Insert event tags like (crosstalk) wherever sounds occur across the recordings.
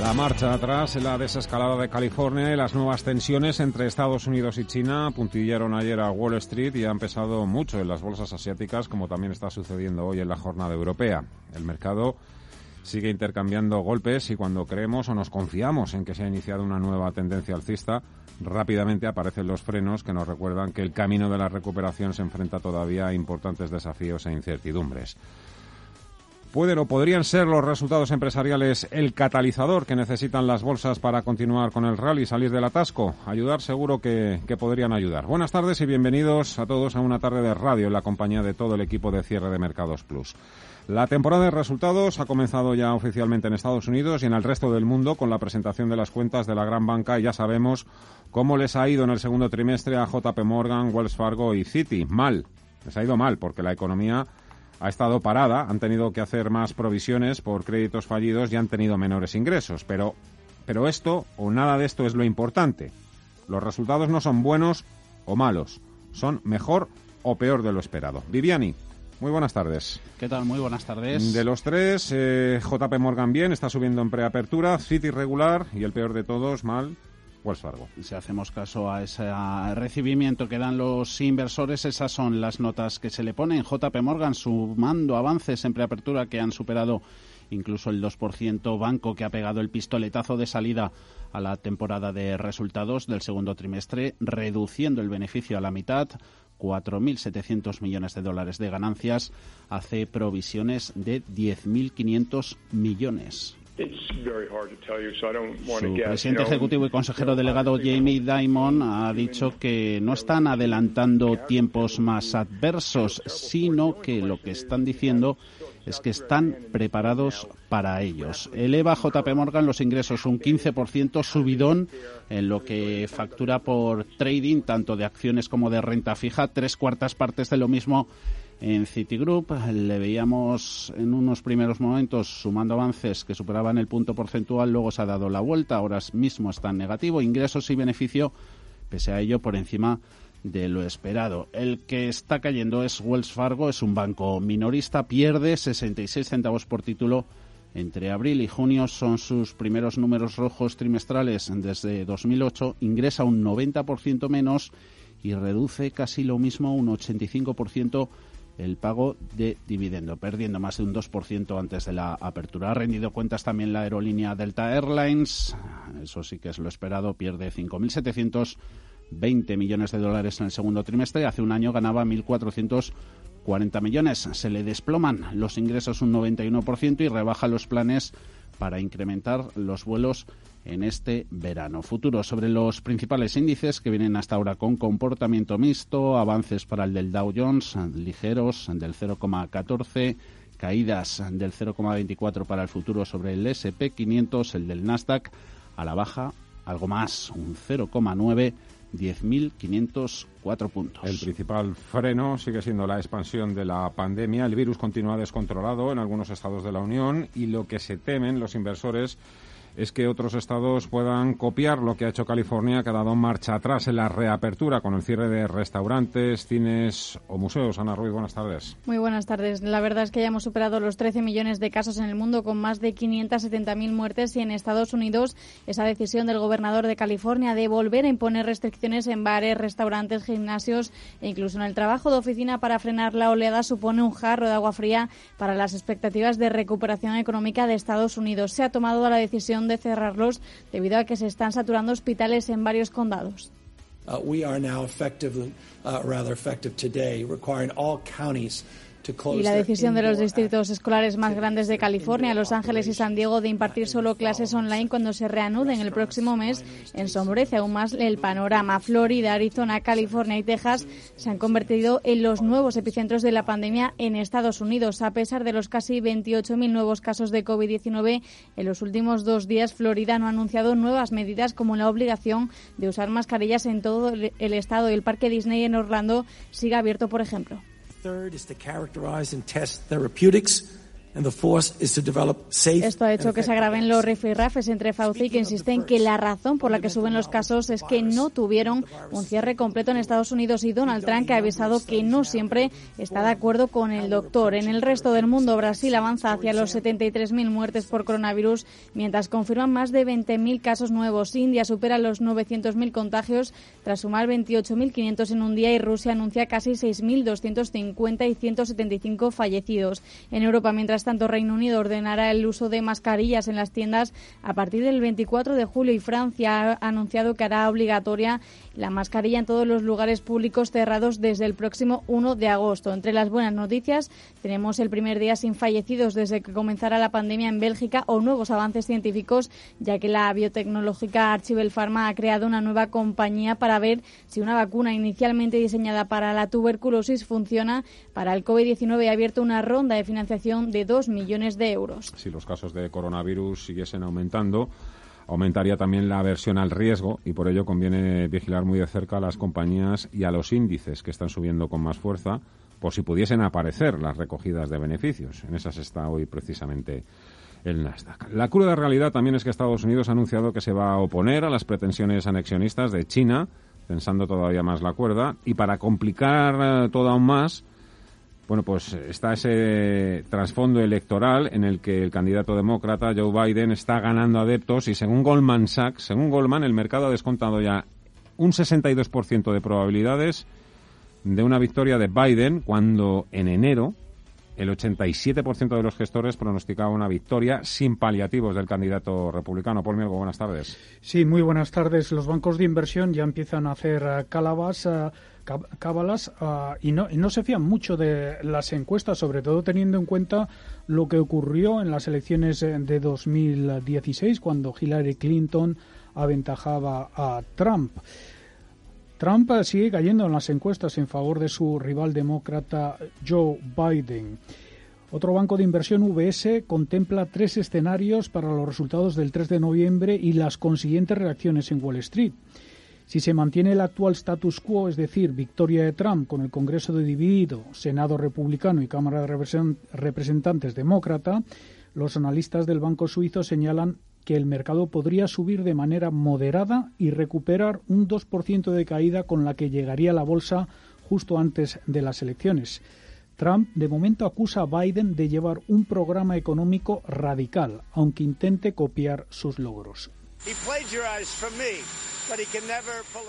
La marcha atrás la desescalada de California y las nuevas tensiones entre Estados Unidos y China puntillaron ayer a Wall Street y han pesado mucho en las bolsas asiáticas, como también está sucediendo hoy en la jornada europea. El mercado sigue intercambiando golpes y cuando creemos o nos confiamos en que se ha iniciado una nueva tendencia alcista, rápidamente aparecen los frenos que nos recuerdan que el camino de la recuperación se enfrenta todavía a importantes desafíos e incertidumbres. ¿Pueden o podrían ser los resultados empresariales el catalizador que necesitan las bolsas para continuar con el rally salir del atasco? Ayudar seguro que, que, podrían ayudar. Buenas tardes y bienvenidos a todos a una tarde de radio en la compañía de todo el equipo de cierre de Mercados Plus. La temporada de resultados ha comenzado ya oficialmente en Estados Unidos y en el resto del mundo con la presentación de las cuentas de la gran banca y ya sabemos cómo les ha ido en el segundo trimestre a JP Morgan, Wells Fargo y Citi. Mal. Les ha ido mal porque la economía ha estado parada, han tenido que hacer más provisiones por créditos fallidos y han tenido menores ingresos. Pero, pero esto o nada de esto es lo importante. Los resultados no son buenos o malos, son mejor o peor de lo esperado. Viviani. Muy buenas tardes. ¿Qué tal? Muy buenas tardes. De los tres, eh, JP Morgan bien, está subiendo en preapertura, City regular y el peor de todos, mal, Si hacemos caso a ese recibimiento que dan los inversores, esas son las notas que se le ponen. JP Morgan sumando avances en preapertura que han superado incluso el 2%, banco que ha pegado el pistoletazo de salida a la temporada de resultados del segundo trimestre, reduciendo el beneficio a la mitad. 4.700 millones de dólares de ganancias, hace provisiones de 10.500 millones. Su presidente ejecutivo y consejero delegado Jamie Dimon ha dicho que no están adelantando tiempos más adversos, sino que lo que están diciendo es que están preparados para ellos. Eleva JP Morgan los ingresos un 15% subidón en lo que factura por trading, tanto de acciones como de renta fija, tres cuartas partes de lo mismo en Citigroup. Le veíamos en unos primeros momentos sumando avances que superaban el punto porcentual, luego se ha dado la vuelta, ahora mismo está en negativo, ingresos y beneficio, pese a ello por encima de lo esperado. El que está cayendo es Wells Fargo, es un banco minorista, pierde 66 centavos por título entre abril y junio son sus primeros números rojos trimestrales desde 2008, ingresa un 90% menos y reduce casi lo mismo, un 85% el pago de dividendo, perdiendo más de un 2% antes de la apertura. Ha rendido cuentas también la aerolínea Delta Airlines, eso sí que es lo esperado, pierde 5.720 millones de dólares en el segundo trimestre, hace un año ganaba 1.440 millones. Se le desploman los ingresos un 91% y rebaja los planes para incrementar los vuelos en este verano. Futuro sobre los principales índices que vienen hasta ahora con comportamiento mixto, avances para el del Dow Jones ligeros del 0,14, caídas del 0,24 para el futuro sobre el SP 500, el del Nasdaq a la baja algo más, un 0,9 10.504 puntos. El principal freno sigue siendo la expansión de la pandemia. El virus continúa descontrolado en algunos estados de la Unión y lo que se temen los inversores es que otros estados puedan copiar lo que ha hecho California, que ha dado marcha atrás en la reapertura con el cierre de restaurantes, cines o museos. Ana Ruiz, buenas tardes. Muy buenas tardes. La verdad es que ya hemos superado los 13 millones de casos en el mundo con más de 570.000 muertes y en Estados Unidos esa decisión del gobernador de California de volver a imponer restricciones en bares, restaurantes, gimnasios e incluso en el trabajo de oficina para frenar la oleada supone un jarro de agua fría para las expectativas de recuperación económica de Estados Unidos. Se ha tomado la decisión de cerrarlos debido a que se están saturando hospitales en varios condados. uh, we are now effectively, uh, rather effective today, requiring all counties y la decisión de los distritos escolares más grandes de California, Los Ángeles y San Diego, de impartir solo clases online cuando se reanuden el próximo mes ensombrece aún más el panorama. Florida, Arizona, California y Texas se han convertido en los nuevos epicentros de la pandemia en Estados Unidos. A pesar de los casi 28.000 nuevos casos de COVID-19 en los últimos dos días, Florida no ha anunciado nuevas medidas como la obligación de usar mascarillas en todo el estado y el parque Disney en Orlando sigue abierto, por ejemplo. Third is to characterize and test therapeutics Esto ha hecho que se agraven los rifirrafes entre Fauci, que insiste en que la razón por la que suben los casos es que no tuvieron un cierre completo en Estados Unidos y Donald Trump, que ha avisado que no siempre está de acuerdo con el doctor. En el resto del mundo, Brasil avanza hacia los 73.000 muertes por coronavirus, mientras confirman más de 20.000 casos nuevos. India supera los 900.000 contagios tras sumar 28.500 en un día y Rusia anuncia casi 6.250 y 175 fallecidos. En Europa, mientras tanto, Reino Unido ordenará el uso de mascarillas en las tiendas a partir del 24 de julio y Francia ha anunciado que hará obligatoria la mascarilla en todos los lugares públicos cerrados desde el próximo 1 de agosto. Entre las buenas noticias, tenemos el primer día sin fallecidos desde que comenzara la pandemia en Bélgica o nuevos avances científicos, ya que la biotecnológica Archivel Pharma ha creado una nueva compañía para ver si una vacuna inicialmente diseñada para la tuberculosis funciona para el COVID-19 ha abierto una ronda de financiación de 2 millones de euros. Si los casos de coronavirus siguiesen aumentando, aumentaría también la aversión al riesgo y por ello conviene vigilar muy de cerca a las compañías y a los índices que están subiendo con más fuerza por si pudiesen aparecer las recogidas de beneficios. En esas está hoy precisamente el Nasdaq. La cruda realidad también es que Estados Unidos ha anunciado que se va a oponer a las pretensiones anexionistas de China, tensando todavía más la cuerda, y para complicar eh, todo aún más, bueno, pues está ese trasfondo electoral en el que el candidato demócrata Joe Biden está ganando adeptos y según Goldman Sachs, según Goldman, el mercado ha descontado ya un 62% de probabilidades de una victoria de Biden cuando en enero el 87% de los gestores pronosticaba una victoria sin paliativos del candidato republicano. Paul Mielgo, buenas tardes. Sí, muy buenas tardes. Los bancos de inversión ya empiezan a hacer eh, calabas eh, cábalas ah, y, no, no se fían mucho de las encuestas, sobre todo teniendo en cuenta lo que ocurrió en las elecciones eh, de 2016, cuando Hillary Clinton aventajaba a Trump. Trump sigue cayendo en las encuestas en favor de su rival demócrata Joe Biden. Otro banco de inversión, VS, contempla tres escenarios para los resultados del 3 de noviembre y las consiguientes reacciones en Wall Street. Si se mantiene el actual status quo, es decir, victoria de Trump con el Congreso dividido, Senado republicano y Cámara de Representantes demócrata, los analistas del Banco Suizo señalan que el mercado podría subir de manera moderada y recuperar un 2% de caída con la que llegaría la bolsa justo antes de las elecciones. Trump de momento acusa a Biden de llevar un programa económico radical, aunque intente copiar sus logros.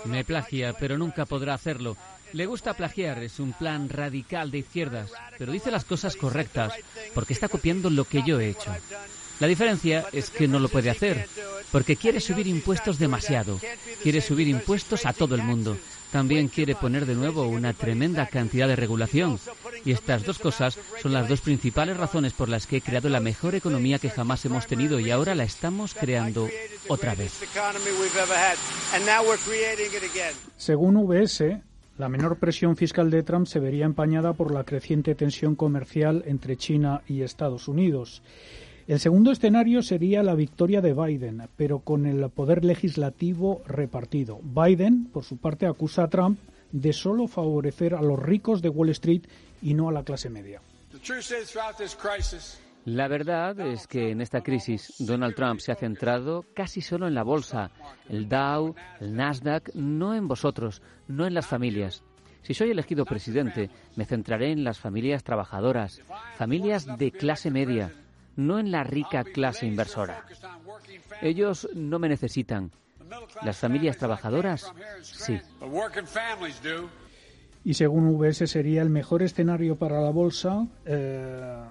Me plagia, pero nunca podrá hacerlo. Le gusta plagiar, es un plan radical de izquierdas, pero dice las cosas correctas, porque está copiando lo que yo he hecho. La diferencia es que no lo puede hacer, porque quiere subir impuestos demasiado, quiere subir impuestos a todo el mundo, también quiere poner de nuevo una tremenda cantidad de regulación. Y estas dos cosas son las dos principales razones por las que he creado la mejor economía que jamás hemos tenido y ahora la estamos creando otra vez. Según VS, la menor presión fiscal de Trump se vería empañada por la creciente tensión comercial entre China y Estados Unidos. El segundo escenario sería la victoria de Biden, pero con el poder legislativo repartido. Biden, por su parte, acusa a Trump de solo favorecer a los ricos de Wall Street y no a la clase media. La verdad es que en esta crisis Donald Trump se ha centrado casi solo en la bolsa, el Dow, el Nasdaq, no en vosotros, no en las familias. Si soy elegido presidente, me centraré en las familias trabajadoras, familias de clase media, no en la rica clase inversora. Ellos no me necesitan. Las familias trabajadoras, sí. Y según VS sería el mejor escenario para la bolsa, eh,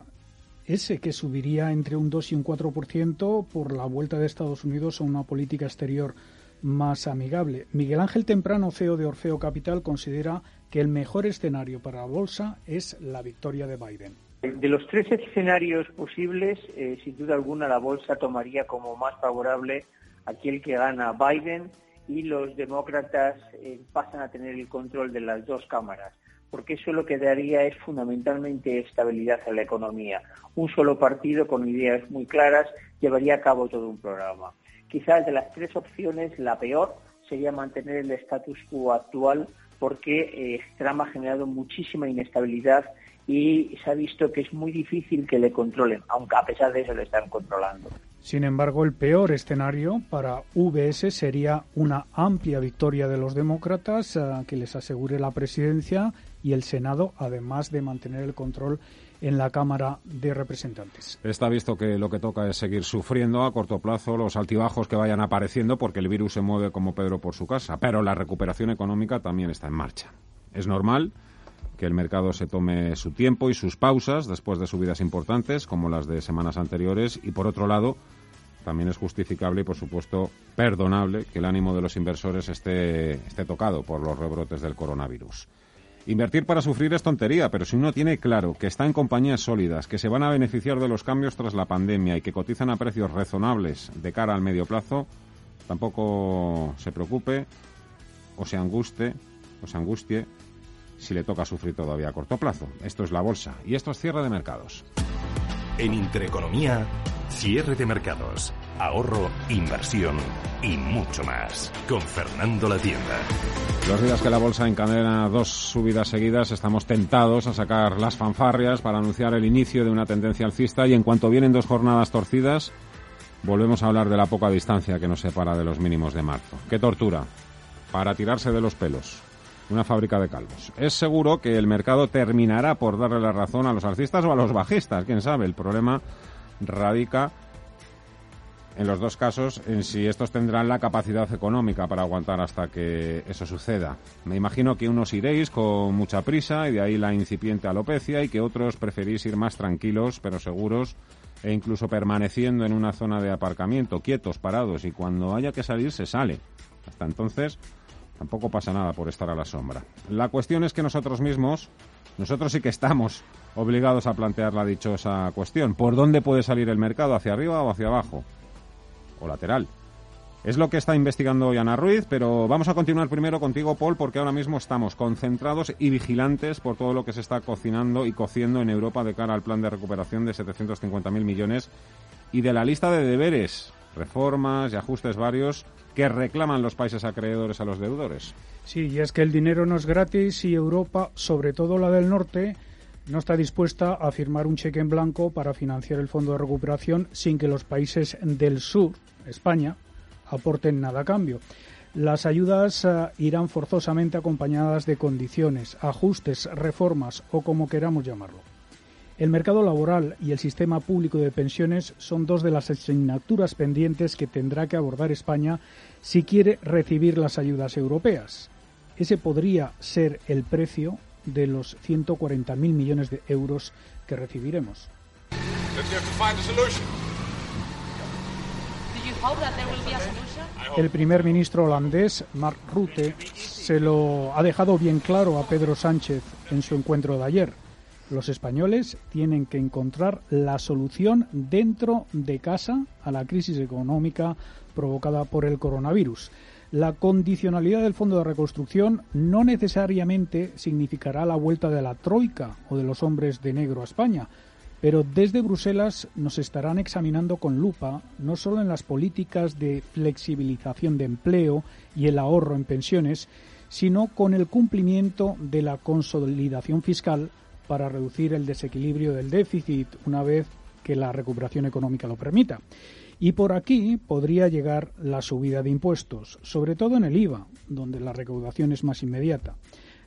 ese que subiría entre un 2 y un 4% por la vuelta de Estados Unidos a una política exterior más amigable. Miguel Ángel Temprano, CEO de Orfeo Capital, considera que el mejor escenario para la bolsa es la victoria de Biden. De los tres escenarios posibles, eh, sin duda alguna la bolsa tomaría como más favorable aquel que gana Biden y los demócratas eh, pasan a tener el control de las dos cámaras, porque eso lo que daría es fundamentalmente estabilidad en la economía. Un solo partido con ideas muy claras llevaría a cabo todo un programa. Quizás de las tres opciones la peor sería mantener el status quo actual porque eh, Trump ha generado muchísima inestabilidad y se ha visto que es muy difícil que le controlen, aunque a pesar de eso le están controlando. Sin embargo, el peor escenario para VS sería una amplia victoria de los demócratas eh, que les asegure la presidencia y el Senado, además de mantener el control en la Cámara de Representantes. Está visto que lo que toca es seguir sufriendo a corto plazo los altibajos que vayan apareciendo porque el virus se mueve como Pedro por su casa, pero la recuperación económica también está en marcha. Es normal que el mercado se tome su tiempo y sus pausas después de subidas importantes como las de semanas anteriores y por otro lado también es justificable y por supuesto perdonable que el ánimo de los inversores esté, esté tocado por los rebrotes del coronavirus. Invertir para sufrir es tontería, pero si uno tiene claro que está en compañías sólidas, que se van a beneficiar de los cambios tras la pandemia y que cotizan a precios razonables de cara al medio plazo, tampoco se preocupe o se anguste o se angustie si le toca sufrir todavía a corto plazo. Esto es la bolsa y esto es cierre de mercados. En Intereconomía, cierre de mercados, ahorro, inversión y mucho más. Con Fernando La Tienda. Los días que la bolsa encadena dos subidas seguidas, estamos tentados a sacar las fanfarrias para anunciar el inicio de una tendencia alcista y en cuanto vienen dos jornadas torcidas, volvemos a hablar de la poca distancia que nos separa de los mínimos de marzo. ¡Qué tortura! Para tirarse de los pelos una fábrica de calvos. Es seguro que el mercado terminará por darle la razón a los alcistas o a los bajistas, quién sabe. El problema radica en los dos casos en si estos tendrán la capacidad económica para aguantar hasta que eso suceda. Me imagino que unos iréis con mucha prisa y de ahí la incipiente alopecia y que otros preferís ir más tranquilos pero seguros e incluso permaneciendo en una zona de aparcamiento, quietos, parados y cuando haya que salir se sale. Hasta entonces Tampoco pasa nada por estar a la sombra. La cuestión es que nosotros mismos, nosotros sí que estamos obligados a plantear la dichosa cuestión. ¿Por dónde puede salir el mercado? ¿Hacia arriba o hacia abajo? O lateral. Es lo que está investigando hoy Ana Ruiz, pero vamos a continuar primero contigo, Paul, porque ahora mismo estamos concentrados y vigilantes por todo lo que se está cocinando y cociendo en Europa de cara al plan de recuperación de 750.000 millones y de la lista de deberes, reformas y ajustes varios que reclaman los países acreedores a los deudores. Sí, y es que el dinero no es gratis y Europa, sobre todo la del norte, no está dispuesta a firmar un cheque en blanco para financiar el fondo de recuperación sin que los países del sur, España, aporten nada a cambio. Las ayudas eh, irán forzosamente acompañadas de condiciones, ajustes, reformas o como queramos llamarlo. El mercado laboral y el sistema público de pensiones son dos de las asignaturas pendientes que tendrá que abordar España si quiere recibir las ayudas europeas. Ese podría ser el precio de los 140.000 millones de euros que recibiremos. El primer ministro holandés, Mark Rutte, se lo ha dejado bien claro a Pedro Sánchez en su encuentro de ayer. Los españoles tienen que encontrar la solución dentro de casa a la crisis económica provocada por el coronavirus. La condicionalidad del Fondo de Reconstrucción no necesariamente significará la vuelta de la Troika o de los hombres de negro a España, pero desde Bruselas nos estarán examinando con lupa no solo en las políticas de flexibilización de empleo y el ahorro en pensiones, sino con el cumplimiento de la consolidación fiscal para reducir el desequilibrio del déficit una vez que la recuperación económica lo permita. Y por aquí podría llegar la subida de impuestos, sobre todo en el IVA, donde la recaudación es más inmediata.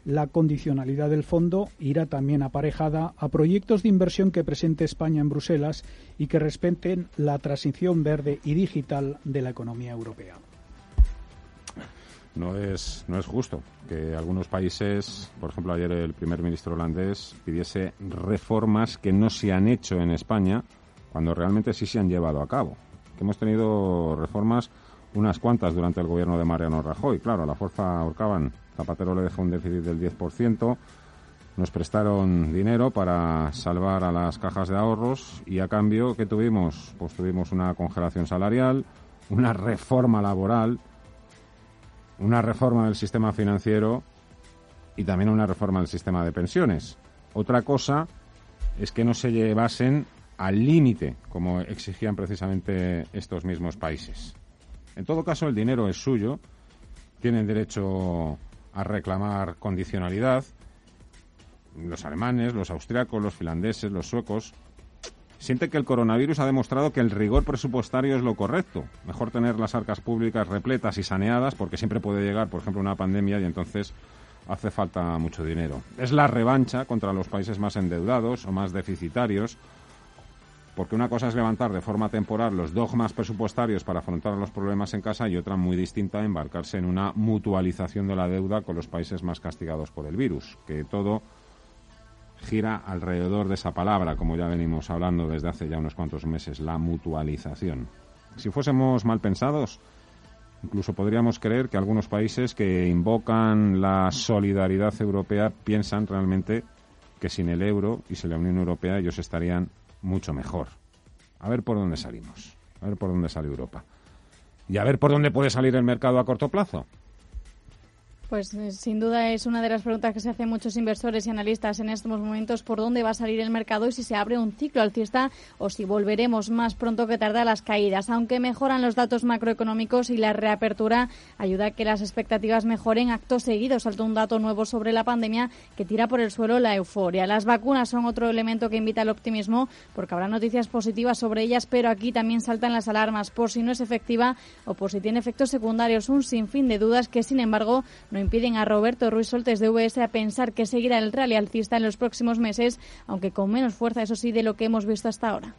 La condicionalidad del fondo irá también aparejada a proyectos de inversión que presente España en Bruselas y que respeten la transición verde y digital de la economía europea no es, no es justo que algunos países, por ejemplo ayer el primer ministro holandés pidiese reformas que no se han hecho en España cuando realmente sí se han llevado a cabo. Que hemos tenido reformas unas cuantas durante el gobierno de Mariano Rajoy. Claro, a la fuerza ahorcaban. Zapatero le dejó un déficit del 10%. Nos prestaron dinero para salvar a las cajas de ahorros y a cambio, ¿qué tuvimos? Pues tuvimos una congelación salarial, una reforma laboral, una reforma del sistema financiero y también una reforma del sistema de pensiones. Otra cosa es que no se llevasen al límite, como exigían precisamente estos mismos países. En todo caso, el dinero es suyo, tienen derecho a reclamar condicionalidad. Los alemanes, los austriacos, los finlandeses, los suecos sienten que el coronavirus ha demostrado que el rigor presupuestario es lo correcto. Mejor tener las arcas públicas repletas y saneadas porque siempre puede llegar, por ejemplo, una pandemia y entonces hace falta mucho dinero. Es la revancha contra los países más endeudados o más deficitarios porque una cosa es levantar de forma temporal los dogmas presupuestarios para afrontar los problemas en casa y otra muy distinta embarcarse en una mutualización de la deuda con los países más castigados por el virus, que todo gira alrededor de esa palabra, como ya venimos hablando desde hace ya unos cuantos meses, la mutualización. Si fuésemos mal pensados, incluso podríamos creer que algunos países que invocan la solidaridad europea piensan realmente que sin el euro y sin la Unión Europea ellos estarían mucho mejor. A ver por dónde salimos, a ver por dónde sale Europa. Y a ver por dónde puede salir el mercado a corto plazo. Pues eh, sin duda es una de las preguntas que se hacen muchos inversores y analistas en estos momentos, por dónde va a salir el mercado y si se abre un ciclo alcista o si volveremos más pronto que tarde a las caídas. Aunque mejoran los datos macroeconómicos y la reapertura ayuda a que las expectativas mejoren, actos seguidos saltó un dato nuevo sobre la pandemia que tira por el suelo la euforia. Las vacunas son otro elemento que invita al optimismo porque habrá noticias positivas sobre ellas, pero aquí también saltan las alarmas por si no es efectiva o por si tiene efectos secundarios. Un sinfín de dudas que, sin embargo, no impiden a Roberto Ruiz Soltes de VS a pensar que seguirá el rally alcista en los próximos meses, aunque con menos fuerza, eso sí, de lo que hemos visto hasta ahora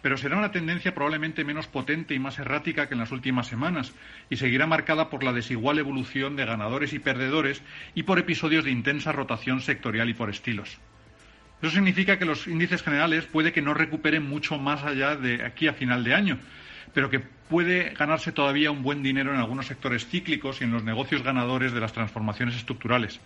pero será una tendencia probablemente menos potente y más errática que en las últimas semanas y seguirá marcada por la desigual evolución de ganadores y perdedores y por episodios de intensa rotación sectorial y por estilos. Eso significa que los índices generales puede que no recuperen mucho más allá de aquí a final de año, pero que puede ganarse todavía un buen dinero en algunos sectores cíclicos y en los negocios ganadores de las transformaciones estructurales.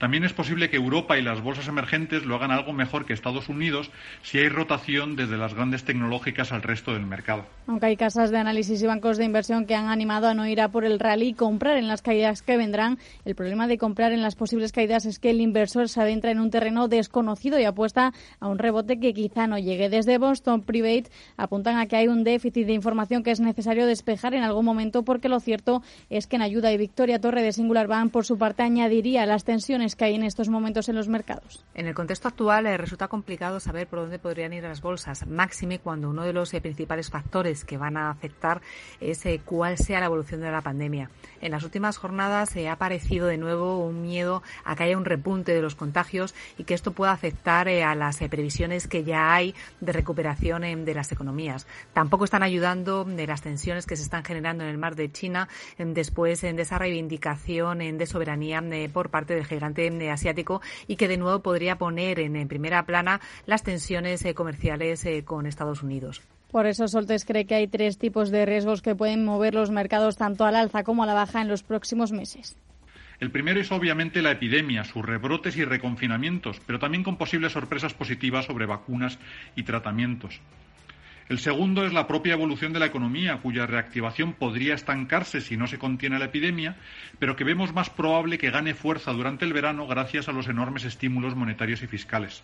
También es posible que Europa y las bolsas emergentes lo hagan algo mejor que Estados Unidos si hay rotación desde las grandes tecnológicas al resto del mercado. Aunque hay casas de análisis y bancos de inversión que han animado a no ir a por el rally y comprar en las caídas que vendrán, el problema de comprar en las posibles caídas es que el inversor se adentra en un terreno desconocido y apuesta a un rebote que quizá no llegue. Desde Boston Private apuntan a que hay un déficit de información que es necesario despejar en algún momento porque lo cierto es que en ayuda y Victoria Torre de Singular Bank por su parte añadiría las tensiones que hay en estos momentos en los mercados. En el contexto actual eh, resulta complicado saber por dónde podrían ir las bolsas, máxime cuando uno de los eh, principales factores que van a afectar es eh, cuál sea la evolución de la pandemia. En las últimas jornadas ha aparecido de nuevo un miedo a que haya un repunte de los contagios y que esto pueda afectar a las previsiones que ya hay de recuperación de las economías. Tampoco están ayudando de las tensiones que se están generando en el mar de China después de esa reivindicación de soberanía por parte del gigante asiático y que de nuevo podría poner en, primera plana las tensiones eh, comerciales eh, con Estados Unidos. Por eso Soltes cree que hay tres tipos de riesgos que pueden mover los mercados tanto al alza como a la baja en los próximos meses. El primero es obviamente la epidemia, sus rebrotes y reconfinamientos, pero también con posibles sorpresas positivas sobre vacunas y tratamientos. El segundo es la propia evolución de la economía, cuya reactivación podría estancarse si no se contiene la epidemia, pero que vemos más probable que gane fuerza durante el verano gracias a los enormes estímulos monetarios y fiscales.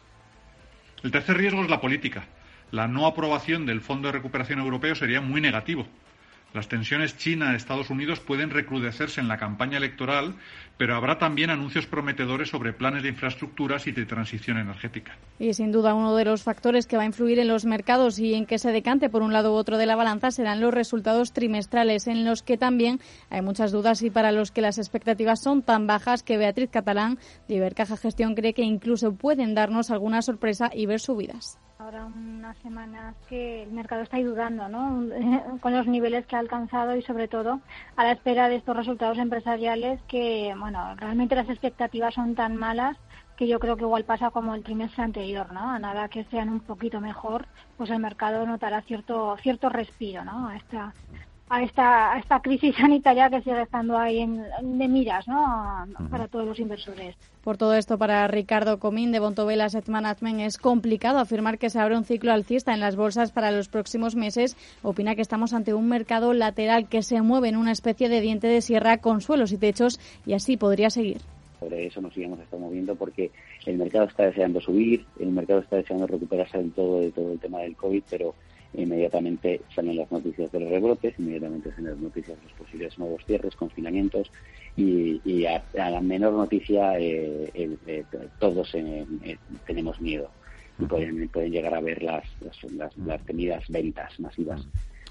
El tercer riesgo es la política. La no aprobación del Fondo de Recuperación Europeo sería muy negativo. Las tensiones China-Estados Unidos pueden recrudecerse en la campaña electoral, pero habrá también anuncios prometedores sobre planes de infraestructuras y de transición energética. Y sin duda uno de los factores que va a influir en los mercados y en que se decante por un lado u otro de la balanza serán los resultados trimestrales, en los que también hay muchas dudas y para los que las expectativas son tan bajas que Beatriz Catalán de Ibercaja Gestión cree que incluso pueden darnos alguna sorpresa y ver subidas ahora unas semanas que el mercado está ayudando ¿no? (laughs) con los niveles que ha alcanzado y sobre todo a la espera de estos resultados empresariales que, bueno, realmente las expectativas son tan malas que yo creo que igual pasa como el trimestre anterior, ¿no? A nada que sean un poquito mejor, pues el mercado notará cierto cierto respiro, ¿no? A esta a esta, a esta crisis sanitaria que sigue estando ahí en, de miras ¿no? para todos los inversores. Por todo esto, para Ricardo Comín de Bontobel Asset Management es complicado afirmar que se abre un ciclo alcista en las bolsas para los próximos meses. Opina que estamos ante un mercado lateral que se mueve en una especie de diente de sierra con suelos y techos y así podría seguir. Sobre eso nos íbamos a estar moviendo porque el mercado está deseando subir, el mercado está deseando recuperarse en todo, de todo el tema del COVID, pero inmediatamente salen las noticias de los rebrotes, inmediatamente salen las noticias de los posibles nuevos cierres, confinamientos y, a, la menor noticia eh, eh, todos eh, tenemos miedo. Y pueden, pueden llegar a ver las, las, temidas ventas masivas.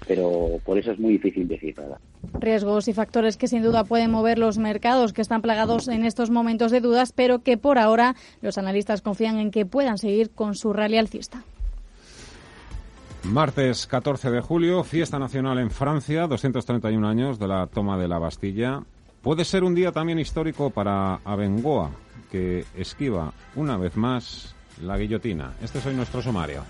Pero por eso es muy difícil decir nada. Riesgos y factores que sin duda pueden mover los mercados que están plagados en estos momentos de dudas, pero que por ahora los analistas confían en que puedan seguir con su rally alcista. Martes 14 de julio, fiesta nacional en Francia, 231 años de la toma de la Bastilla. Puede ser un día también histórico para Abengoa, que esquiva una vez más la guillotina. Este es hoy nuestro sumario.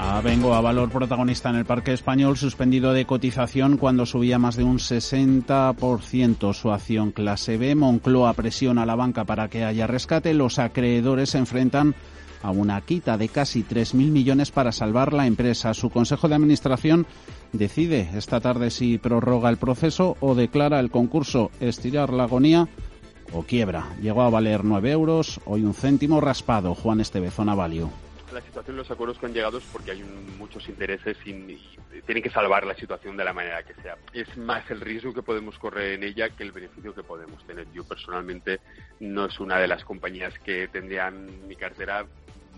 Abengoa, valor protagonista en el Parque Español, suspendido de cotización cuando subía más de un 60% su acción clase B. Moncloa presiona a la banca para que haya rescate. Los acreedores se enfrentan a una quita de casi 3.000 millones para salvar la empresa. Su Consejo de Administración decide esta tarde si prorroga el proceso o declara el concurso estirar la agonía o quiebra. Llegó a valer 9 euros, hoy un céntimo raspado. Juan Esteve, Zona Value la situación los acuerdos que han llegado es porque hay muchos intereses y, tienen que salvar la situación de la manera que sea. Es más el riesgo que podemos correr en ella que el beneficio que podemos tener. Yo personalmente no es una de las compañías que tendrían mi cartera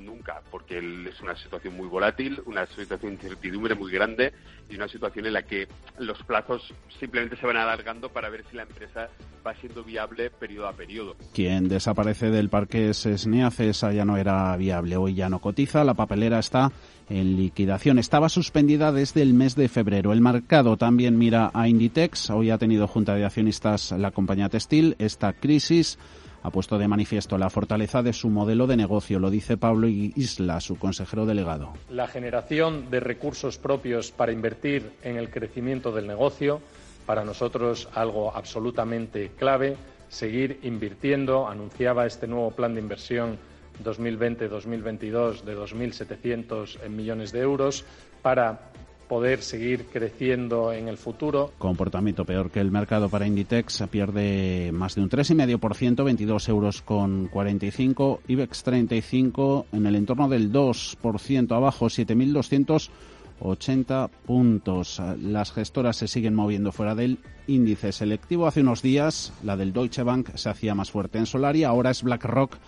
nunca, porque es una situación muy volátil, una situación de incertidumbre muy grande y una situación en la que los plazos simplemente se van alargando para ver si la empresa va siendo viable periodo a periodo. Quien desaparece del parque es esa ya no era viable, hoy ya no cotiza, la papelera está en liquidación. Estaba suspendida desde el mes de febrero. El mercado también mira a Inditex, hoy ha tenido junta de accionistas la compañía textil, esta crisis ha puesto de manifiesto la fortaleza de su modelo de negocio, lo dice Pablo Isla, su consejero delegado. La generación de recursos propios para invertir en el crecimiento del negocio, para nosotros algo absolutamente clave, seguir invirtiendo. Anunciaba este nuevo plan de inversión 2020-2022 de 2.700 millones de euros para poder seguir creciendo en el futuro. Comportamiento peor que el mercado para Inditex, pierde más de un 3,5%, 22 euros con 45, IBEX 35 en el entorno del 2% abajo, 7.280 puntos. Las gestoras se siguen moviendo fuera del índice selectivo. Hace unos días la del Deutsche Bank se hacía más fuerte en Solaria, ahora es BlackRock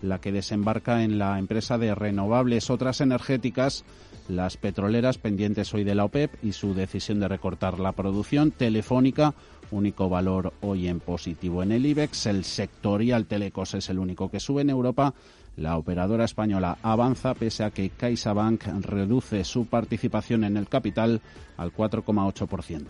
la que desembarca en la empresa de renovables. Otras energéticas las petroleras pendientes hoy de la OPEP y su decisión de recortar la producción. Telefónica, único valor hoy en positivo en el IBEX. El sectorial Telecos es el único que sube en Europa. La operadora española avanza pese a que CaixaBank reduce su participación en el capital al 4,8%.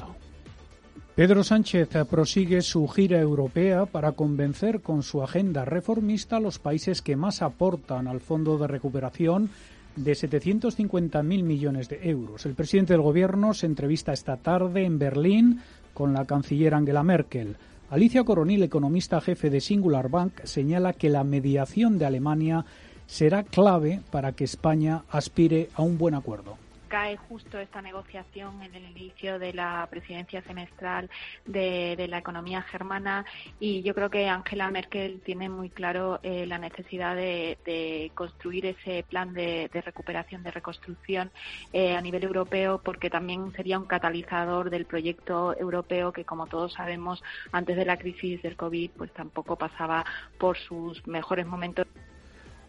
Pedro Sánchez prosigue su gira europea para convencer con su agenda reformista a los países que más aportan al Fondo de Recuperación de 750.000 millones de euros. El presidente del Gobierno se entrevista esta tarde en Berlín con la canciller Angela Merkel. Alicia Coronil, economista jefe de Singular Bank, señala que la mediación de Alemania será clave para que España aspire a un buen acuerdo cae justo esta negociación en el inicio de la presidencia semestral de, la economía germana y yo creo que Angela Merkel tiene muy claro eh, la necesidad de, construir ese plan de, recuperación, de reconstrucción eh, a nivel europeo porque también sería un catalizador del proyecto europeo que como todos sabemos antes de la crisis del COVID pues tampoco pasaba por sus mejores momentos.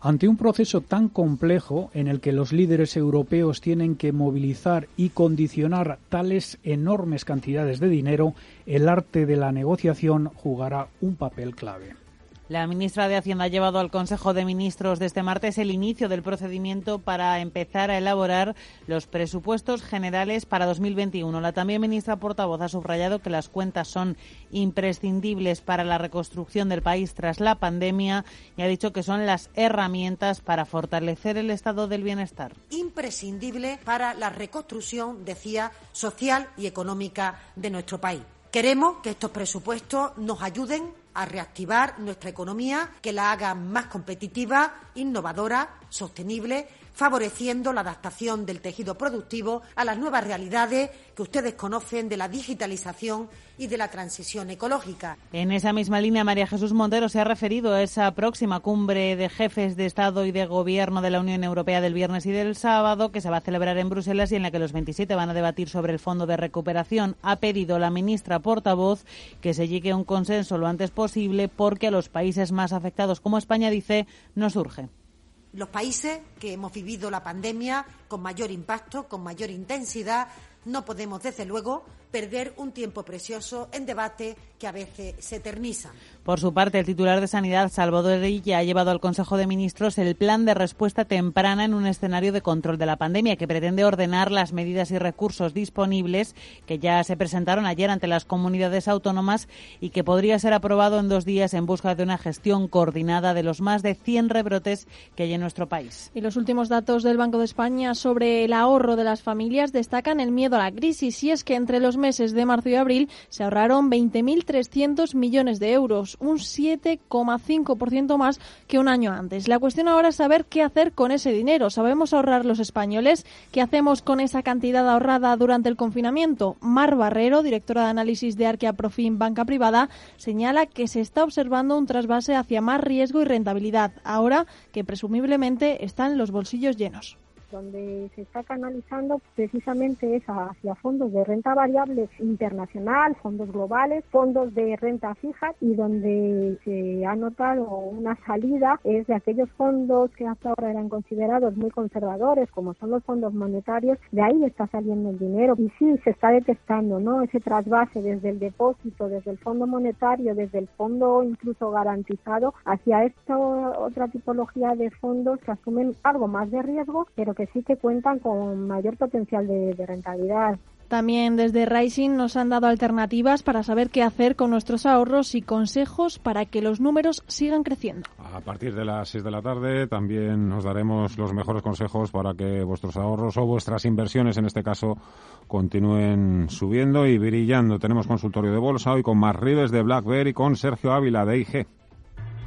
Ante un proceso tan complejo en el que los líderes europeos tienen que movilizar y condicionar tales enormes cantidades de dinero, el arte de la negociación jugará un papel clave. La ministra de Hacienda ha llevado al Consejo de Ministros de este martes el inicio del procedimiento para empezar a elaborar los presupuestos generales para 2021. La también ministra portavoz ha subrayado que las cuentas son imprescindibles para la reconstrucción del país tras la pandemia y ha dicho que son las herramientas para fortalecer el estado del bienestar. Imprescindible para la reconstrucción, decía, social y económica de nuestro país. Queremos que estos presupuestos nos ayuden a reactivar nuestra economía, que la haga más competitiva, innovadora, sostenible favoreciendo la adaptación del tejido productivo a las nuevas realidades que ustedes conocen de la digitalización y de la transición ecológica. En esa misma línea, María Jesús Montero se ha referido a esa próxima cumbre de jefes de Estado y de Gobierno de la Unión Europea del viernes y del sábado, que se va a celebrar en Bruselas y en la que los 27 van a debatir sobre el Fondo de Recuperación. Ha pedido la ministra portavoz que se llegue a un consenso lo antes posible porque a los países más afectados, como España, dice, no surge los países que hemos vivido la pandemia con mayor impacto, con mayor intensidad, no podemos, desde luego, perder un tiempo precioso en debate que a veces se eternizan. Por su parte, el titular de Sanidad, Salvador Illa, ha llevado al Consejo de Ministros el plan de respuesta temprana en un escenario de control de la pandemia que pretende ordenar las medidas y recursos disponibles que ya se presentaron ayer ante las comunidades autónomas y que podría ser aprobado en dos días en busca de una gestión coordinada de los más de 100 rebrotes que hay en nuestro país. Y los últimos datos del Banco de España sobre el ahorro de las familias destacan el miedo a la crisis y es que entre los meses de marzo y abril se ahorraron 20.300 millones de euros, un 7,5% más que un año antes. La cuestión ahora es saber qué hacer con ese dinero. ¿Sabemos ahorrar los españoles? ¿Qué hacemos con esa cantidad ahorrada durante el confinamiento? Mar Barrero, directora de análisis de Arquia Profim Banca Privada, señala que se está observando un trasvase hacia más riesgo y rentabilidad, ahora que presumiblemente están los bolsillos llenos donde se está canalizando precisamente es hacia fondos de renta variable internacional, fondos globales, fondos de renta fija y donde se ha notado una salida es de aquellos fondos que hasta ahora eran considerados muy conservadores, como son los fondos monetarios, de ahí está saliendo el dinero y sí se está detectando, ¿no? Ese trasvase desde el depósito, desde el fondo monetario, desde el fondo incluso garantizado hacia esta otra tipología de fondos que asumen algo más de riesgo, pero que sí que cuentan con mayor potencial de, rentabilidad. También desde Rising nos han dado alternativas para saber qué hacer con nuestros ahorros y consejos para que los números sigan creciendo. A partir de las 6 de la tarde también nos daremos los mejores consejos para que vuestros ahorros o vuestras inversiones, en este caso, continúen subiendo y brillando. Tenemos consultorio de bolsa hoy con Mar Rives de BlackBerry con Sergio Ávila de IG.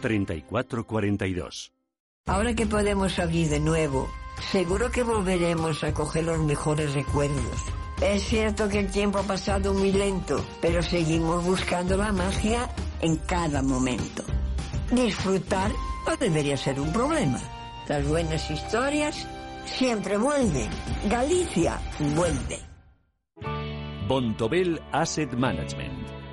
3442. Ahora que podemos salir de nuevo, seguro que volveremos a coger los mejores recuerdos. Es cierto que el tiempo ha pasado muy lento, pero seguimos buscando la magia en cada momento. Disfrutar no debería ser un problema. Las buenas historias siempre vuelven. Galicia vuelve. Bontobel Asset Management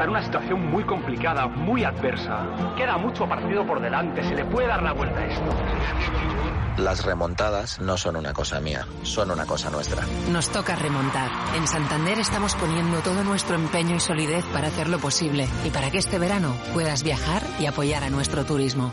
Está en una situación muy complicada, muy adversa. Queda mucho partido por delante, se le puede dar la vuelta a esto. Las remontadas no son una cosa mía, son una cosa nuestra. Nos toca remontar. En Santander estamos poniendo todo nuestro empeño y solidez para hacerlo posible y para que este verano puedas viajar y apoyar a nuestro turismo.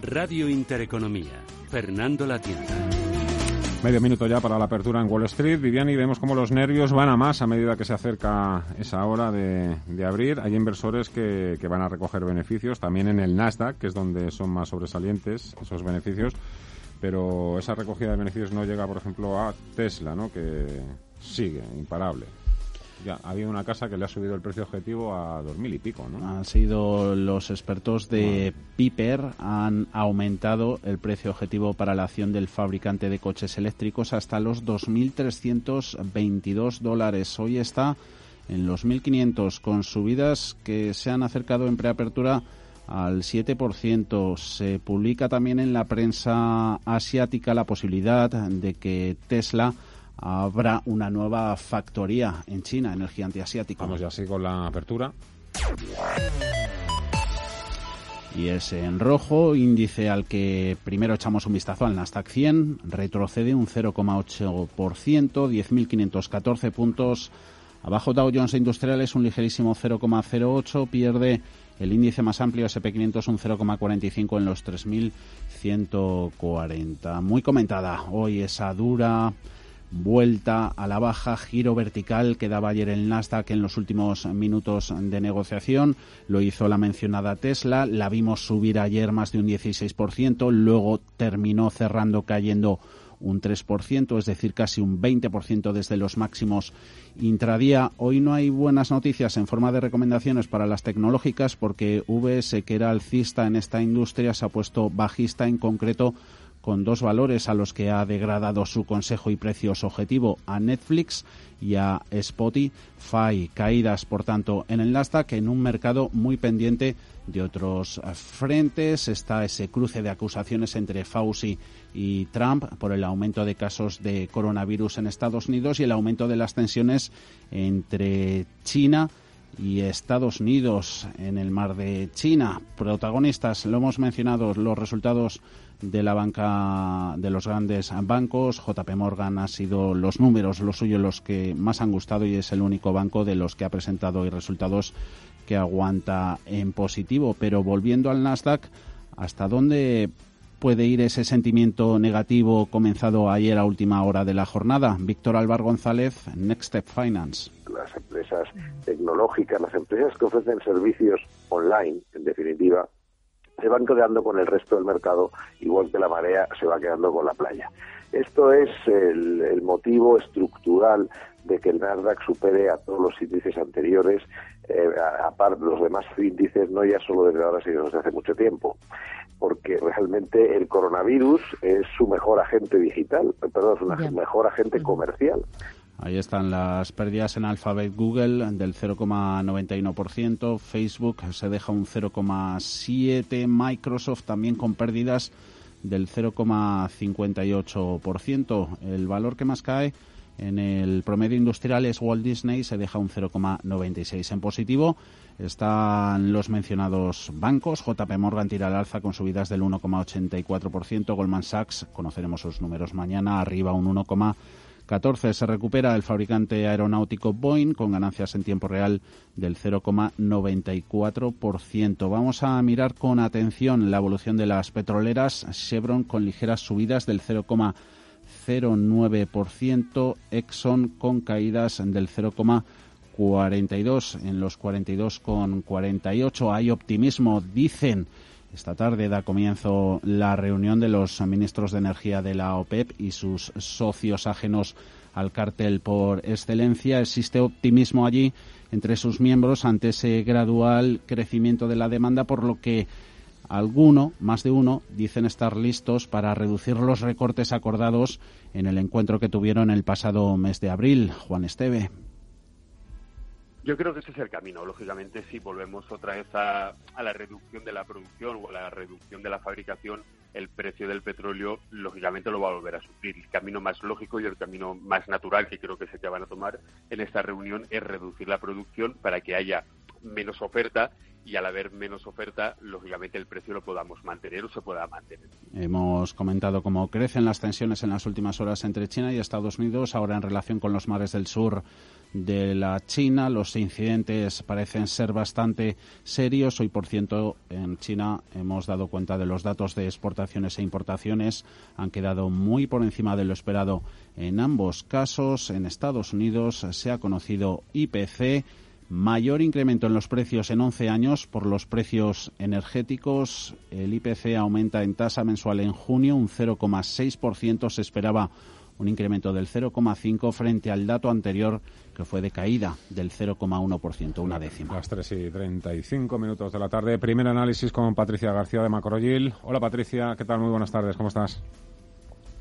Radio Intereconomía. Fernando Latienda. Medio minuto ya para la apertura en Wall Street. Viviani, vemos cómo los nervios van a más a medida que se acerca esa hora de, abrir. Hay inversores que, que, van a recoger beneficios, también en el Nasdaq, que es donde son más sobresalientes esos beneficios. Pero esa recogida de beneficios no llega, por ejemplo, a Tesla, ¿no? que sigue imparable. Ya, ha habido una casa que le ha subido el precio objetivo a dos mil y pico, ¿no? Han sido los expertos de Piper, han aumentado el precio objetivo para la acción del fabricante de coches eléctricos hasta los 2.322 dólares. Hoy está en los 1.500 con subidas que se han acercado en preapertura al 7%. Se publica también en la prensa asiática la posibilidad de que Tesla habrá una nueva factoría en China, energía antiasiática. Vamos ya así con la apertura. Y es en rojo, índice al que primero echamos un vistazo al Nasdaq 100, retrocede un 0,8%, 10.514 puntos. Abajo Dow Jones Industriales un ligerísimo 0,08, pierde el índice más amplio SP500 un 0,45 en los 3.140. Muy comentada hoy esa dura vuelta a la baja, giro vertical que daba ayer el Nasdaq en los últimos minutos de negociación. Lo hizo la mencionada Tesla, la vimos subir ayer más de un 16%, luego terminó cerrando cayendo un 3%, es decir, casi un 20% desde los máximos intradía. Hoy no hay buenas noticias en forma de recomendaciones para las tecnológicas porque VS, que era alcista en esta industria, se ha puesto bajista en concreto con dos valores a los que ha degradado su consejo y precios objetivo a Netflix y a Spotify. Caídas, por tanto, en el Nasdaq en un mercado muy pendiente de otros frentes. Está ese cruce de acusaciones entre Fauci y Trump por el aumento de casos de coronavirus en Estados Unidos y el aumento de las tensiones entre China y Estados Unidos en el mar de China. Protagonistas, lo hemos mencionado, los resultados de la banca de los grandes bancos. JP Morgan ha sido los números, los suyos, los que más han gustado y es el único banco de los que ha presentado hoy resultados que aguanta en positivo. Pero volviendo al Nasdaq, ¿hasta dónde puede ir ese sentimiento negativo comenzado ayer a última hora de la jornada? Víctor Álvaro González, Next Step Finance. Las empresas tecnológicas, las empresas que ofrecen servicios online, en definitiva, se van quedando con el resto del mercado, igual que la marea se va quedando con la playa. Esto es el, motivo estructural de que el Nasdaq supere a todos los índices anteriores, eh, aparte los demás índices, no ya solo desde ahora, sino desde hace mucho tiempo, porque realmente el coronavirus es su mejor agente digital, perdón, es un mejor agente comercial. Ahí están las pérdidas en Alphabet Google del 0,91%, Facebook se deja un 0,7%, Microsoft también con pérdidas del 0,58%. El valor que más cae en el promedio industrial es Walt Disney, se deja un 0,96 en positivo. Están los mencionados bancos. JP Morgan tira al alza con subidas del 1,84%. Goldman Sachs, conoceremos sus números mañana, arriba un 1, 14 se recupera el fabricante aeronáutico Boeing con ganancias en tiempo real del 0,94%. Vamos a mirar con atención la evolución de las petroleras. Chevron con ligeras subidas del 0,09%, Exxon con caídas del 0,42 en los 42,48. Hay optimismo, dicen esta tarde da comienzo la reunión de los ministros de energía de la OPEP y sus socios ajenos al cártel por excelencia. Existe optimismo allí entre sus miembros ante ese gradual crecimiento de la demanda, por lo que alguno, más de uno, dicen estar listos para reducir los recortes acordados en el encuentro que tuvieron el pasado mes de abril. Juan Esteve. Yo creo que ese es el camino. Lógicamente, si volvemos otra vez a, la reducción de la producción o a la reducción de la fabricación, el precio del petróleo, lógicamente, lo va a volver a sufrir. El camino más lógico y el camino más natural que creo que se que van a tomar en esta reunión es reducir la producción para que haya menos oferta y al haber menos oferta, lógicamente el precio lo podamos mantener o se pueda mantener. Hemos comentado cómo crecen las tensiones en las últimas horas entre China y Estados Unidos, ahora en relación con los mares del sur de la China. Los incidentes parecen ser bastante serios. Hoy, por ciento, en China hemos dado cuenta de los datos de exportaciones e importaciones. Han quedado muy por encima de lo esperado en ambos casos. En Estados Unidos se ha conocido IPC Mayor incremento en los precios en 11 años por los precios energéticos. El IPC aumenta en tasa mensual en junio un 0,6%. Se esperaba un incremento del 0,5% frente al dato anterior que fue de caída del 0,1%, una décima. Las 3 y 35 minutos de la tarde. Primer análisis con Patricia García de Macroyil. Hola Patricia, ¿qué tal? Muy buenas tardes, ¿cómo estás?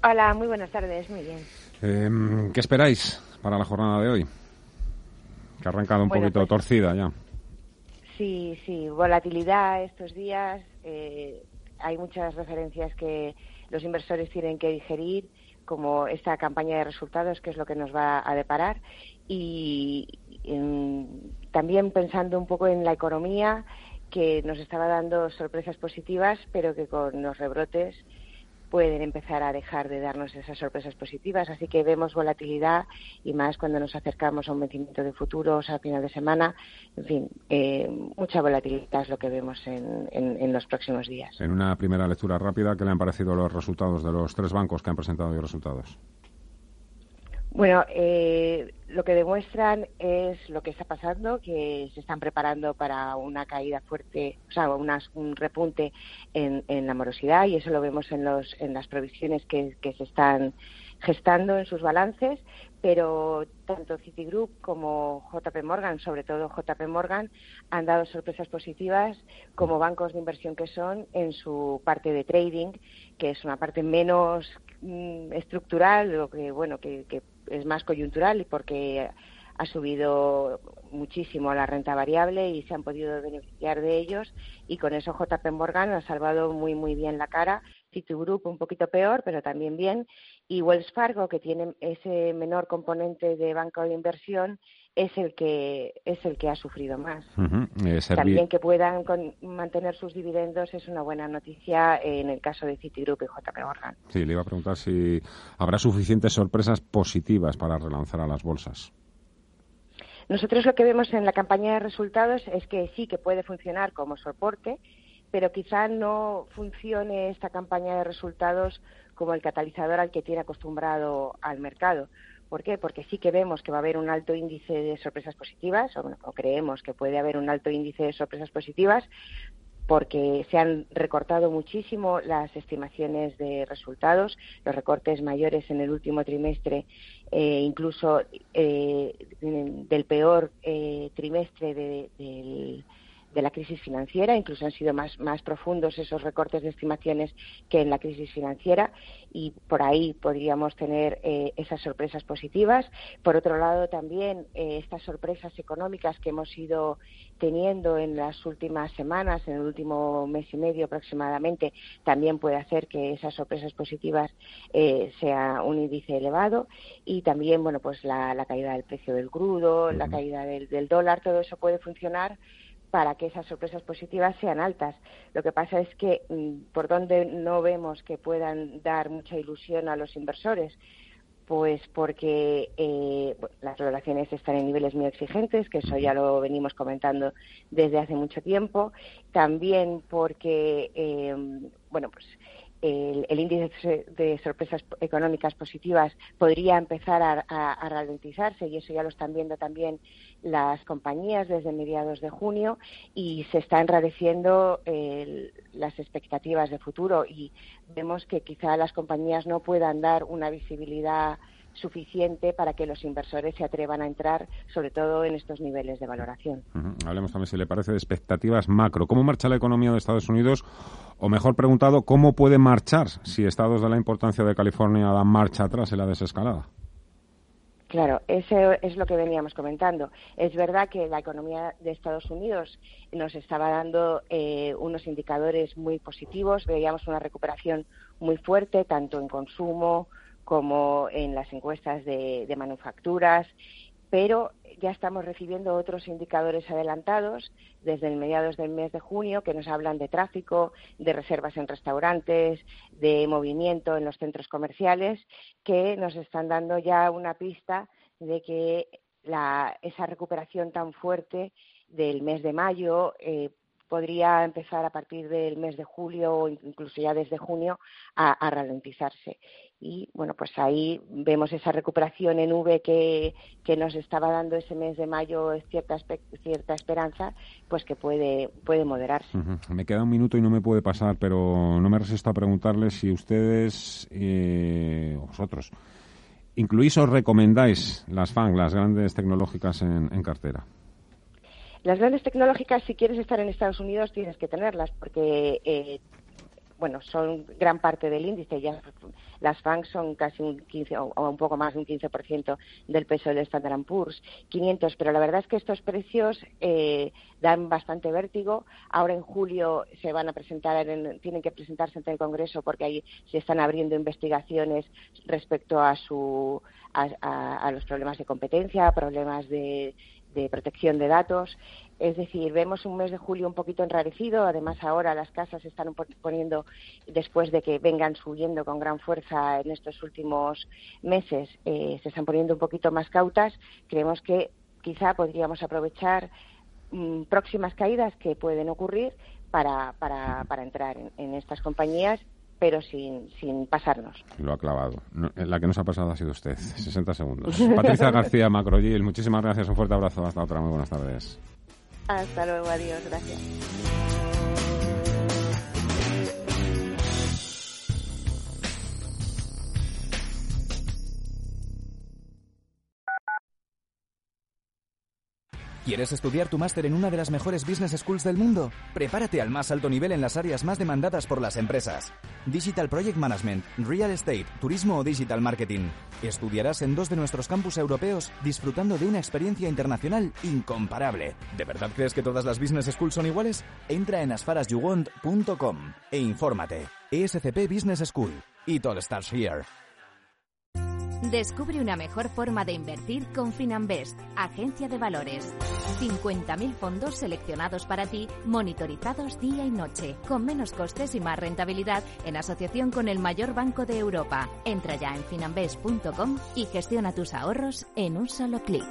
Hola, muy buenas tardes, muy bien. Em, ¿Qué esperáis para la jornada de hoy? Que ha arrancado un poquito pues torcida ya. Sí, sí, volatilidad estos días. Eh, hay muchas referencias que los inversores tienen que digerir, como esta campaña de resultados, que es lo que nos va a deparar. Y también pensando un poco en la economía, que nos estaba dando sorpresas positivas, pero que con los rebrotes pueden empezar a dejar de darnos esas sorpresas positivas. Así que vemos volatilidad y más cuando nos acercamos a un vencimiento de futuros a final de semana. En fin, eh, mucha volatilidad es lo que vemos en, los próximos días. En una primera lectura rápida, ¿qué le han parecido los resultados de los tres bancos que han presentado hoy resultados? Bueno, eh, lo que demuestran es lo que está pasando, que se están preparando para una caída fuerte, o sea, un repunte en, la morosidad y eso lo vemos en, los, en las provisiones que, se están gestando en sus balances, pero tanto Citigroup como JP Morgan, sobre todo JP Morgan, han dado sorpresas positivas como bancos de inversión que son en su parte de trading, que es una parte menos mm, estructural, lo que bueno que, que es más coyuntural porque ha subido muchísimo la renta variable y se han podido beneficiar de ellos. Y con eso JP Morgan ha salvado muy muy bien la cara, Citigroup un poquito peor pero también bien. Y Wells Fargo que tiene ese menor componente de banco de inversión es el que es el que ha sufrido más. Eh, también que puedan mantener sus dividendos es una buena noticia en el caso de Citigroup y JP Morgan. Sí, le iba a preguntar si habrá suficientes sorpresas positivas para relanzar a las bolsas. Nosotros lo que vemos en la campaña de resultados es que sí que puede funcionar como soporte, pero quizá no funcione esta campaña de resultados como el catalizador al que tiene acostumbrado al mercado. ¿Por qué? Porque sí que vemos que va a haber un alto índice de sorpresas positivas, o, creemos que puede haber un alto índice de sorpresas positivas, porque se han recortado muchísimo las estimaciones de resultados, los recortes mayores en el último trimestre, eh, incluso eh, del peor eh, trimestre del de la crisis financiera, incluso han sido más, más profundos esos recortes de estimaciones que en la crisis financiera y por ahí podríamos tener eh, esas sorpresas positivas. Por otro lado, también eh, estas sorpresas económicas que hemos ido teniendo en las últimas semanas, en el último mes y medio aproximadamente, también puede hacer que esas sorpresas positivas eh, sea un índice elevado y también, bueno, pues la, caída del precio del crudo, la caída del, del dólar, todo eso puede funcionar para que esas sorpresas positivas sean altas. Lo que pasa es que mm, por donde no vemos que puedan dar mucha ilusión a los inversores, pues porque eh, las relaciones están en niveles muy exigentes, que eso ya lo venimos comentando desde hace mucho tiempo. También porque, eh, bueno, pues el, índice de sorpresas económicas positivas podría empezar a, ralentizarse y eso ya lo están viendo también las compañías desde mediados de junio y se están enrareciendo las expectativas de futuro y vemos que quizá las compañías no puedan dar una visibilidad suficiente para que los inversores se atrevan a entrar, sobre todo en estos niveles de valoración. Hablemos también, si le parece, de expectativas macro. ¿Cómo marcha la economía de Estados Unidos? O mejor preguntado, ¿cómo puede marchar si estados de la importancia de California dan marcha atrás en la desescalada? Claro, eso es lo que veníamos comentando. Es verdad que la economía de Estados Unidos nos estaba dando eh, unos indicadores muy positivos. Veíamos una recuperación muy fuerte, tanto en consumo como en las encuestas de, de manufacturas pero ya estamos recibiendo otros indicadores adelantados desde el mediados del mes de junio que nos hablan de tráfico, de reservas en restaurantes, de movimiento en los centros comerciales, que nos están dando ya una pista de que esa recuperación tan fuerte del mes de mayo eh, podría empezar a partir del mes de julio o incluso ya desde junio a, ralentizarse. Y bueno, pues ahí vemos esa recuperación en V que, nos estaba dando ese mes de mayo cierta, cierta esperanza, pues que puede, puede moderarse. Me queda un minuto y no me puede pasar, pero no me resisto a preguntarles si ustedes, eh, vosotros, incluís o recomendáis las FANG, las grandes tecnológicas en cartera. Las grandes tecnológicas, si quieres estar en Estados Unidos, tienes que tenerlas, porque eh, bueno, son gran parte del índice. Ya las FANG son casi un 15 o, un poco más de un 15% del peso del Standard Poor's 500, pero la verdad es que estos precios eh, dan bastante vértigo. Ahora en julio se van a presentar, tienen que presentarse ante el Congreso porque ahí se están abriendo investigaciones respecto a su a los problemas de competencia, problemas de de protección de datos. Es decir, vemos un mes de julio un poquito enrarecido. Además, ahora las casas se están poniendo, después de que vengan subiendo con gran fuerza en estos últimos meses, eh, se están poniendo un poquito más cautas. Creemos que quizá podríamos aprovechar mm, próximas caídas que pueden ocurrir para, para, para entrar en estas compañías pero sin, sin pasarnos. Lo ha clavado. la que nos ha pasado ha sido usted. (laughs) 60 segundos. Patricia García Macrogil, muchísimas gracias. Un fuerte abrazo. Hasta otra. Muy buenas tardes. Hasta luego. Adiós. Gracias. ¿Quieres estudiar tu máster en una de las mejores business schools del mundo? Prepárate al más alto nivel en las áreas más demandadas por las empresas. Digital Project Management, Real Estate, Turismo o Digital Marketing. Estudiarás en dos de nuestros campus europeos disfrutando de una experiencia internacional incomparable. ¿De verdad crees que todas las business schools son iguales? Entra en asfarasyouwant.com e infórmate. ESCP Business School. It all starts here. Descubre una mejor forma de invertir con Finanbest, agencia de valores. 50.000 fondos seleccionados para ti, monitorizados día y noche, con menos costes y más rentabilidad en asociación con el mayor banco de Europa. Entra ya en finanbest.com y gestiona tus ahorros en un solo clic.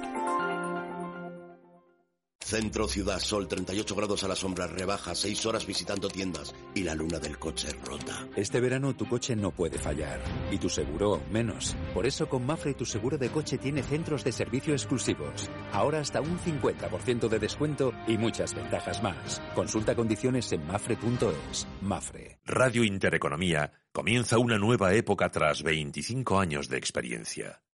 Centro Ciudad Sol, 38 grados a la sombra, rebaja, 6 horas visitando tiendas y la luna del coche rota. Este verano tu coche no puede fallar y tu seguro menos. Por eso con Mafre tu seguro de coche tiene centros de servicio exclusivos. Ahora hasta un 50% de descuento y muchas ventajas más. Consulta condiciones en mafre.es. Mafre. Radio Intereconomía comienza una nueva época tras 25 años de experiencia.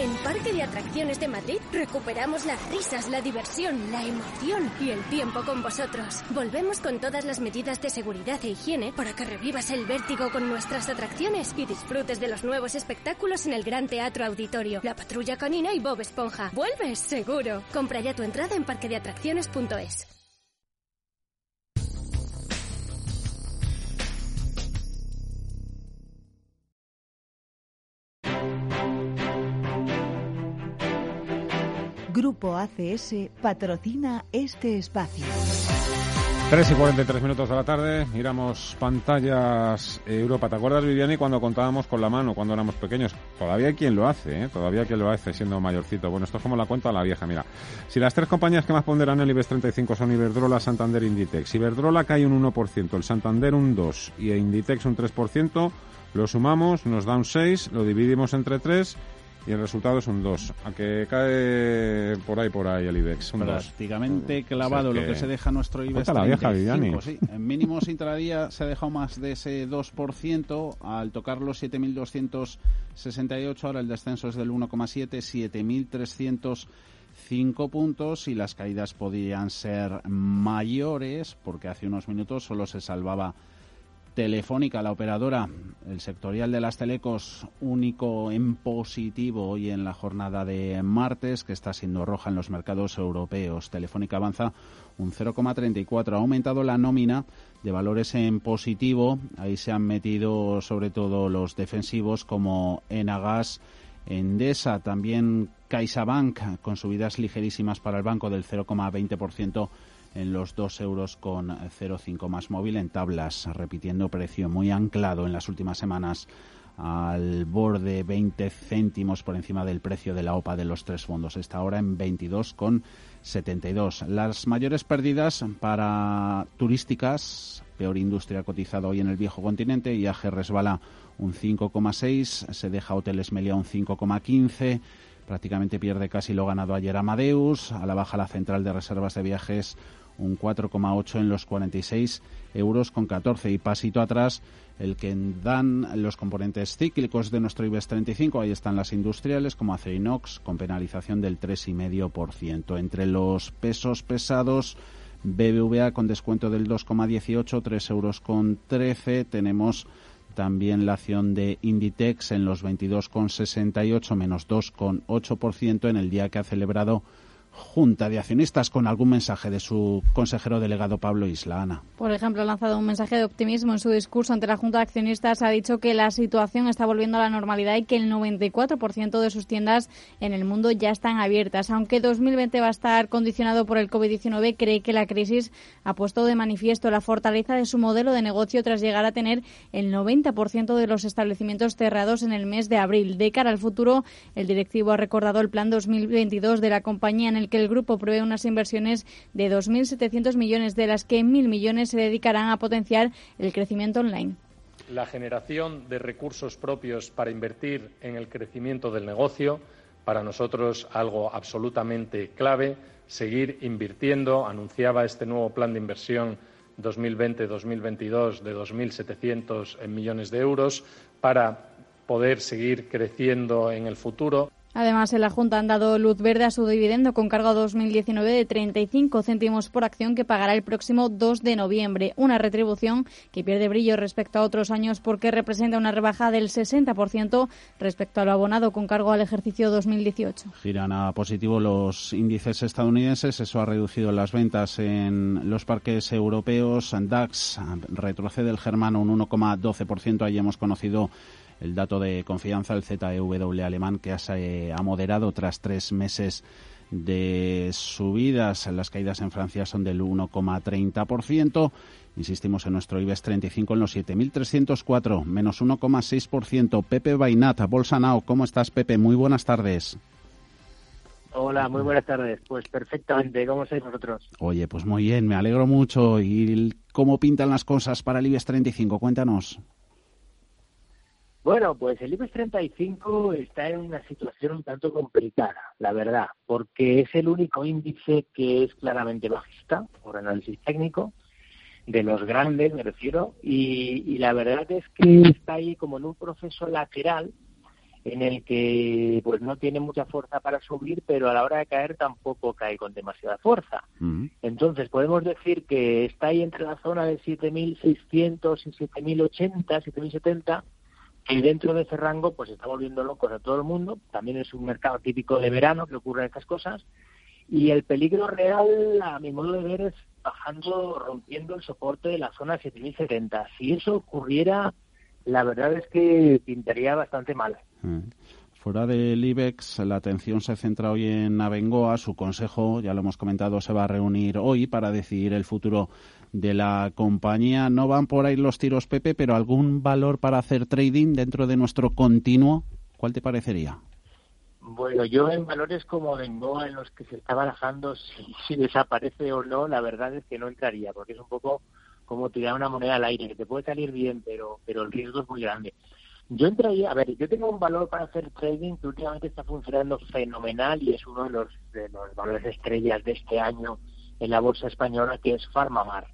En Parque de Atracciones de Madrid recuperamos las risas, la diversión, la emoción y el tiempo con vosotros. Volvemos con todas las medidas de seguridad e higiene para que revivas el vértigo con nuestras atracciones y disfrutes de los nuevos espectáculos en el Gran Teatro Auditorio, La Patrulla Canina y Bob Esponja. ¡Vuelves, seguro! Compra ya tu entrada en parquedeatracciones.es. Grupo ACS patrocina este espacio. 3 y 43 minutos de la tarde, miramos pantallas Europa. ¿Te acuerdas, Viviani, cuando contábamos con la mano cuando éramos pequeños? Todavía quien lo hace, ¿eh? Todavía quien lo hace siendo mayorcito. Bueno, esto es como la cuenta la vieja, mira. Si las tres compañías que más ponderan el IBEX 35 son Iberdrola, Santander Inditex. Iberdrola cae un 1%, el Santander un 2% y Inditex un 3%, lo sumamos, nos da un 6, lo dividimos entre 3 y el resultado es un 2. A que cae por ahí, por ahí el IBEX. Prácticamente clavado lo que se deja nuestro IBEX. La vieja, sí. En mínimos intradía se ha dejado más de ese 2%. Al tocar los 7.268, ahora el descenso es del 1,7, 7.305 puntos y las caídas podían ser mayores porque hace unos minutos solo se salvaba Telefónica, la operadora, el sectorial de las telecos único en positivo hoy en la jornada de martes, que está siendo roja en los mercados europeos. Telefónica avanza un 0,34. Ha aumentado la nómina de valores en positivo. Ahí se han metido sobre todo los defensivos como Enagas, Endesa, también CaixaBank, con subidas ligerísimas para el banco del 0,20% en los 2 euros con 0,5 más móvil en tablas, repitiendo precio muy anclado en las últimas semanas al borde 20 céntimos por encima del precio de la OPA de los tres fondos. Está ahora en 22,72. Las mayores pérdidas para turísticas, peor industria cotizada hoy en el viejo continente, IAG resbala un 5,6, se deja Hoteles Melia un 5,15, prácticamente pierde casi lo ganado ayer Amadeus, a la baja la central de reservas de viajes un 4,8 en los 46 euros con 14 y pasito atrás el que dan los componentes cíclicos de nuestro IBEX 35. Ahí están las industriales como Acerinox con penalización del 3,5%. Entre los pesos pesados, BBVA con descuento del 2,18, 3 euros con 13. Tenemos también la acción de Inditex en los 22,68 menos 2,8% en el día que ha celebrado Junta de Accionistas con algún mensaje de su consejero delegado Pablo Islana. Por ejemplo, ha lanzado un mensaje de optimismo en su discurso ante la Junta de Accionistas. Ha dicho que la situación está volviendo a la normalidad y que el 94% de sus tiendas en el mundo ya están abiertas. Aunque 2020 va a estar condicionado por el COVID-19, cree que la crisis ha puesto de manifiesto la fortaleza de su modelo de negocio tras llegar a tener el 90% de los establecimientos cerrados en el mes de abril. De cara al futuro, el directivo ha recordado el plan 2022 de la compañía en el que el grupo prevé unas inversiones de 2.700 millones, de las que 1.000 millones se dedicarán a potenciar el crecimiento online. La generación de recursos propios para invertir en el crecimiento del negocio, para nosotros algo absolutamente clave, seguir invirtiendo. Anunciaba este nuevo plan de inversión 2020-2022 de 2.700 millones de euros para poder seguir creciendo en el futuro. Además, en la Junta han dado luz verde a su dividendo con cargo a 2019 de 35 céntimos por acción que pagará el próximo 2 de noviembre. Una retribución que pierde brillo respecto a otros años porque representa una rebaja del 60% respecto a lo abonado con cargo al ejercicio 2018. Giran a positivo los índices estadounidenses. Eso ha reducido las ventas en los parques europeos. DAX retrocede el germano un 1,12%. Ahí hemos conocido el dato de confianza, el ZEW alemán, que ha moderado tras tres meses de subidas. Las caídas en Francia son del 1,30%. Insistimos en nuestro IBEX 35 en los 7.304, menos 1,6%. Pepe Bainat, Bolsa Now. ¿Cómo estás, Pepe? Muy buenas tardes. Hola, muy buenas tardes. Pues perfectamente, ¿cómo estáis vosotros? Oye, pues muy bien, me alegro mucho. ¿Y cómo pintan las cosas para el IBEX 35? Cuéntanos. Bueno, pues el IBEX 35 está en una situación un tanto complicada, la verdad, porque es el único índice que es claramente bajista, por análisis técnico, de los grandes, me refiero, y, la verdad es que está ahí como en un proceso lateral en el que pues no tiene mucha fuerza para subir, pero a la hora de caer tampoco cae con demasiada fuerza. Entonces podemos decir que está ahí entre la zona de 7.600 y 7.080, 7.070 y dentro de ese rango pues está volviendo locos a todo el mundo. También es un mercado típico de verano que ocurren estas cosas. Y el peligro real, a mi modo de ver, es bajando, rompiendo el soporte de la zona 7070. Si eso ocurriera, la verdad es que pintaría bastante mal. Mm. Fuera del IBEX, la atención se centra hoy en Abengoa. Su consejo, ya lo hemos comentado, se va a reunir hoy para decidir el futuro de la compañía. No van por ahí los tiros, Pepe, pero algún valor para hacer trading dentro de nuestro continuo, ¿cuál te parecería? Bueno, yo en valores como Bengoa, en los que se está barajando si, si, desaparece o no, la verdad es que no entraría, porque es un poco como tirar una moneda al aire, que te puede salir bien, pero, pero el riesgo es muy grande. Yo entraría, a ver, yo tengo un valor para hacer trading que últimamente está funcionando fenomenal y es uno de los, de los valores estrellas de este año en la bolsa española, que es Farmamar.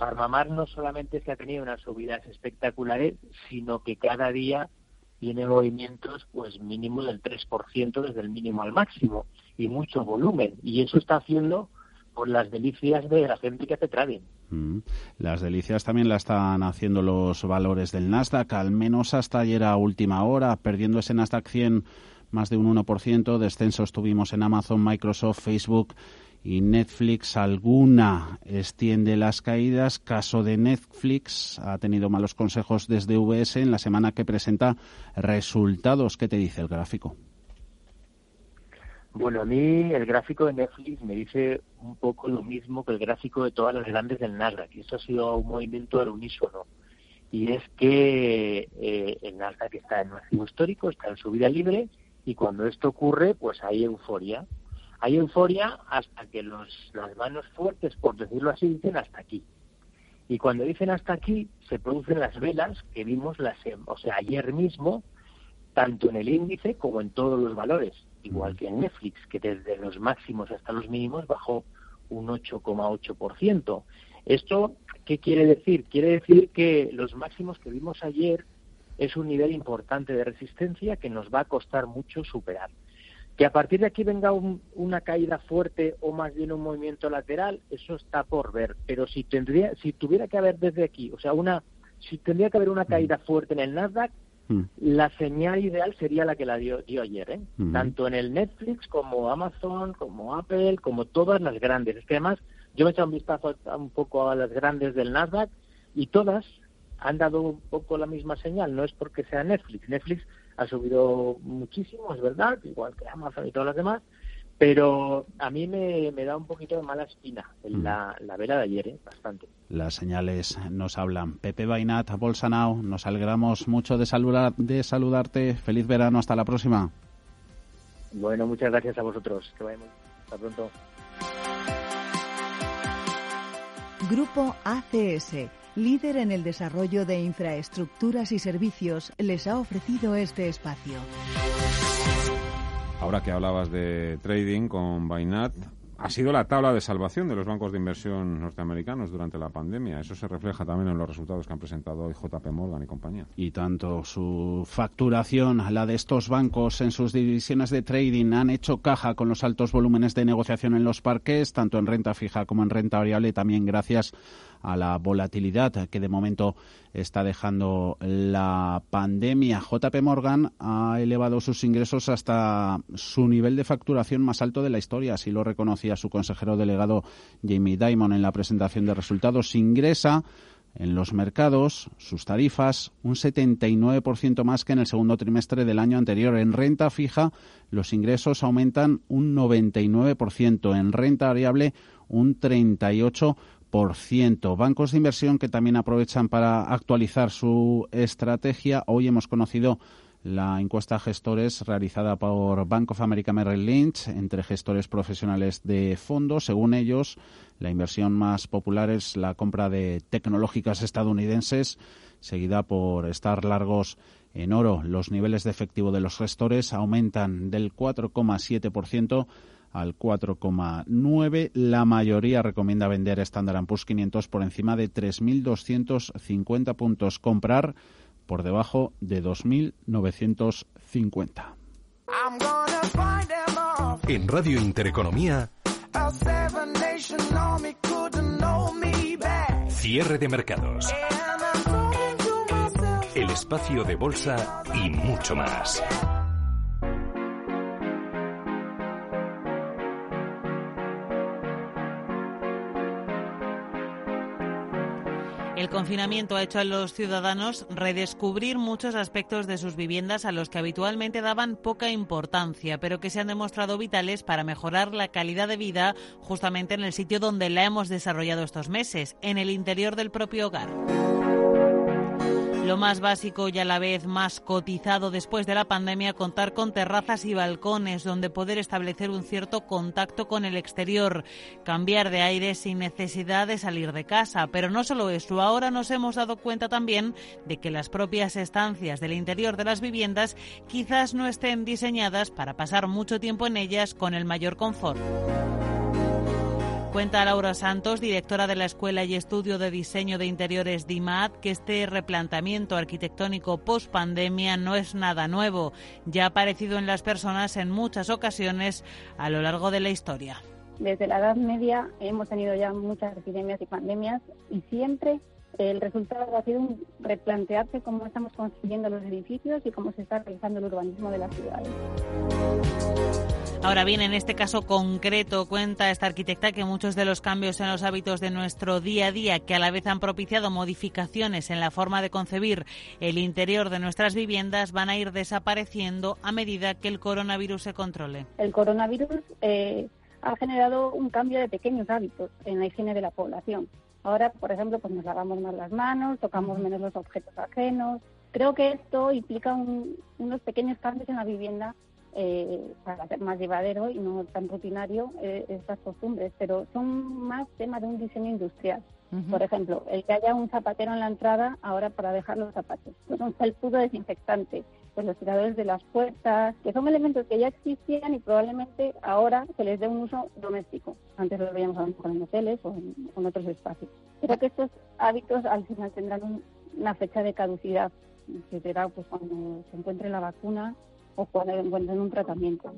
Farmamar no solamente es que ha tenido unas subidas espectaculares, sino que cada día tiene movimientos pues mínimo del 3% desde el mínimo al máximo y mucho volumen. Y eso está haciendo por las delicias de la gente que hace trading. Mm. Las delicias también la están haciendo los valores del Nasdaq, al menos hasta ayer a última hora, perdiendo ese Nasdaq 100 más de un 1%. Descensos tuvimos en Amazon, Microsoft, Facebook y Netflix alguna extiende las caídas. Caso de Netflix ha tenido malos consejos desde VS en la semana que presenta resultados. ¿Qué te dice el gráfico? Bueno, a mí el gráfico de Netflix me dice un poco lo mismo que el gráfico de todas las grandes del Nasdaq. Y esto ha sido un movimiento al unísono. Y es que eh, el Nasdaq está en máximo histórico, está en subida libre, y cuando esto ocurre, pues hay euforia hay euforia hasta que los, las manos fuertes, por decirlo así, dicen hasta aquí. Y cuando dicen hasta aquí, se producen las velas que vimos las, o sea, ayer mismo, tanto en el índice como en todos los valores, igual que en Netflix, que desde los máximos hasta los mínimos bajó un 8,8%. ¿Esto qué quiere decir? Quiere decir que los máximos que vimos ayer es un nivel importante de resistencia que nos va a costar mucho superar. Que a partir de aquí venga una caída fuerte o más bien un movimiento lateral, eso está por ver. Pero si tendría, si tuviera que haber desde aquí, o sea, una, si tendría que haber una caída mm. fuerte en el Nasdaq, mm. la señal ideal sería la que la dio, dio ayer, ¿eh? Mm. tanto en el Netflix como Amazon, como Apple, como todas las grandes. Es que además yo me he echado un vistazo un poco a las grandes del Nasdaq y todas han dado un poco la misma señal. No es porque sea Netflix. Netflix ha subido muchísimo, es verdad, igual que Amazon y todas las demás, pero a mí me, da un poquito de mala espina en la, la, vela de ayer, ¿eh? bastante. Las señales nos hablan. Pepe Bainat, Bolsanao, nos alegramos mucho de, saludar, de saludarte. Feliz verano, hasta la próxima. Bueno, muchas gracias a vosotros. Que vayamos. Hasta pronto. Grupo ACS líder en el desarrollo de infraestructuras y servicios, les ha ofrecido este espacio. Ahora que hablabas de trading con Bainat, ha sido la tabla de salvación de los bancos de inversión norteamericanos durante la pandemia. Eso se refleja también en los resultados que han presentado hoy JP Morgan y compañía. Y tanto su facturación, la de estos bancos en sus divisiones de trading, han hecho caja con los altos volúmenes de negociación en los parques, tanto en renta fija como en renta variable, también gracias a la volatilidad que de momento está dejando la pandemia. JP Morgan ha elevado sus ingresos hasta su nivel de facturación más alto de la historia, así lo reconocía su consejero delegado Jamie Dimon en la presentación de resultados. Ingresa en los mercados sus tarifas un 79% más que en el segundo trimestre del año anterior. En renta fija los ingresos aumentan un 99%, en renta variable un 38%. Bancos de inversión que también aprovechan para actualizar su estrategia. Hoy hemos conocido la encuesta gestores realizada por Bank of America Merrill Lynch entre gestores profesionales de fondos. Según ellos, la inversión más popular es la compra de tecnológicas estadounidenses, seguida por estar largos en oro. Los niveles de efectivo de los gestores aumentan del 4,7% al 4,9. La mayoría recomienda vender Standard Poor's 500 por encima de 3.250 puntos. Comprar por debajo de 2.950. En Radio Intereconomía. Cierre de mercados. El espacio de bolsa y mucho más. Confinamiento ha hecho a los ciudadanos redescubrir muchos aspectos de sus viviendas a los que habitualmente daban poca importancia, pero que se han demostrado vitales para mejorar la calidad de vida justamente en el sitio donde la hemos desarrollado estos meses, en el interior del propio hogar. Lo más básico y a la vez más cotizado después de la pandemia, contar con terrazas y balcones donde poder establecer un cierto contacto con el exterior, cambiar de aire sin necesidad de salir de casa. Pero no solo eso, ahora nos hemos dado cuenta también de que las propias estancias del interior de las viviendas quizás no estén diseñadas para pasar mucho tiempo en ellas con el mayor confort. Cuenta Laura Santos, directora de la Escuela y Estudio de Diseño de Interiores DIMAT, que este replanteamiento arquitectónico post-pandemia no es nada nuevo. Ya ha aparecido en las personas en muchas ocasiones a lo largo de la historia. Desde la Edad Media hemos tenido ya muchas epidemias y pandemias y siempre el resultado ha sido un replantearse cómo estamos construyendo los edificios y cómo se está realizando el urbanismo de las ciudades. Ahora bien, en este caso concreto, cuenta esta arquitecta que muchos de los cambios en los hábitos de nuestro día a día, que a la vez han propiciado modificaciones en la forma de concebir el interior de nuestras viviendas, van a ir desapareciendo a medida que el coronavirus se controle. El coronavirus eh, ha generado un cambio de pequeños hábitos en la higiene de la población. Ahora, por ejemplo, pues nos lavamos más las manos, tocamos menos los objetos ajenos. Creo que esto implica unos pequeños cambios en la vivienda eh, para hacer más llevadero y no tan rutinario eh, estas costumbres, pero son más temas de un diseño industrial. Por ejemplo, el que haya un zapatero en la entrada ahora para dejar los zapatos, pues un felpudo desinfectante, pues los tiradores de las puertas, que son elementos que ya existían y probablemente ahora se les dé un uso doméstico. Antes lo veíamos a en hoteles o en, otros espacios. Creo que estos hábitos al final tendrán una fecha de caducidad, que será pues cuando se encuentre la vacuna o cuando encuentren un tratamiento.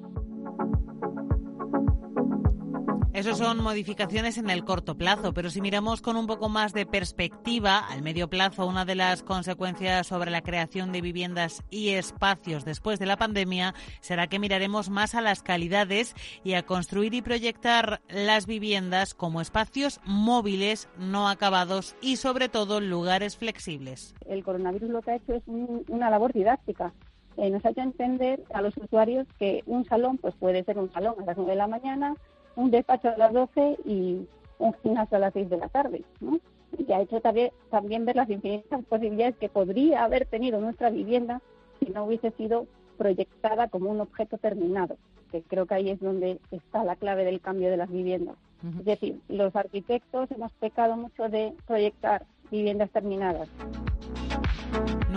Eso son modificaciones en el corto plazo, pero si miramos con un poco más de perspectiva, al medio plazo, una de las consecuencias sobre la creación de viviendas y espacios después de la pandemia será que miraremos más a las calidades y a construir y proyectar las viviendas como espacios móviles, no acabados y sobre todo lugares flexibles. El coronavirus lo que ha hecho es una labor didáctica eh, nos ha hecho entender a los usuarios que un salón pues puede ser un salón a las 9 de la mañana, un despacho a las 12 y un gimnasio a las 6 de la tarde. ¿no? Y ha hecho también, también ver las infinitas posibilidades que podría haber tenido nuestra vivienda si no hubiese sido proyectada como un objeto terminado, que creo que ahí es donde está la clave del cambio de las viviendas. Es decir, los arquitectos hemos pecado mucho de proyectar viviendas terminadas.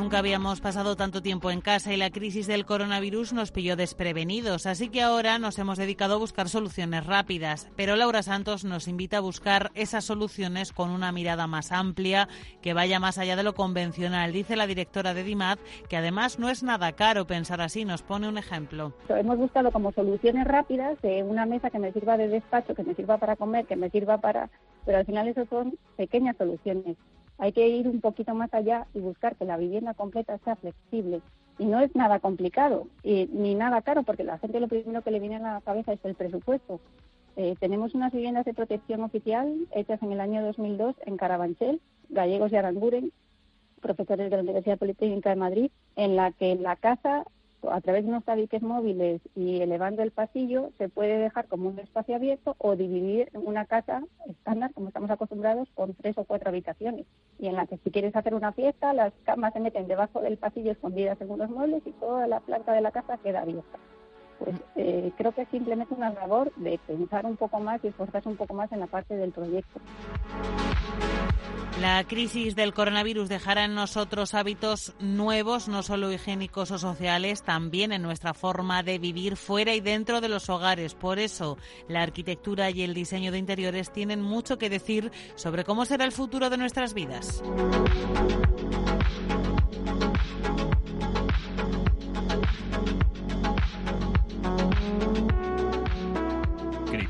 Nunca habíamos pasado tanto tiempo en casa y la crisis del coronavirus nos pilló desprevenidos, así que ahora nos hemos dedicado a buscar soluciones rápidas. Pero Laura Santos nos invita a buscar esas soluciones con una mirada más amplia, que vaya más allá de lo convencional. Dice la directora de DIMAT que además no es nada caro pensar así. Nos pone un ejemplo. Hemos buscado como soluciones rápidas una mesa que me sirva de despacho, que me sirva para comer, que me sirva para... Pero al final eso son pequeñas soluciones hay que ir un poquito más allá y buscar que la vivienda completa sea flexible. Y no es nada complicado y, ni nada caro, porque la gente lo primero que le viene a la cabeza es el presupuesto. Eh, tenemos unas viviendas de protección oficial hechas en el año 2002 en Carabanchel, gallegos y Aranguren, profesores de la Universidad Politécnica de Madrid, en la que la casa a través de unos tabiques móviles y elevando el pasillo, se puede dejar como un espacio abierto o dividir una casa estándar, como estamos acostumbrados, con tres o cuatro habitaciones. Y en la que si quieres hacer una fiesta, las camas se meten debajo del pasillo escondidas en unos muebles y toda la planta de la casa queda abierta. Pues eh, creo que es simplemente una labor de pensar un poco más y esforzarse un poco más en la parte del proyecto. La crisis del coronavirus dejará en nosotros hábitos nuevos, no solo higiénicos o sociales, también en nuestra forma de vivir fuera y dentro de los hogares. Por eso, la arquitectura y el diseño de interiores tienen mucho que decir sobre cómo será el futuro de nuestras vidas.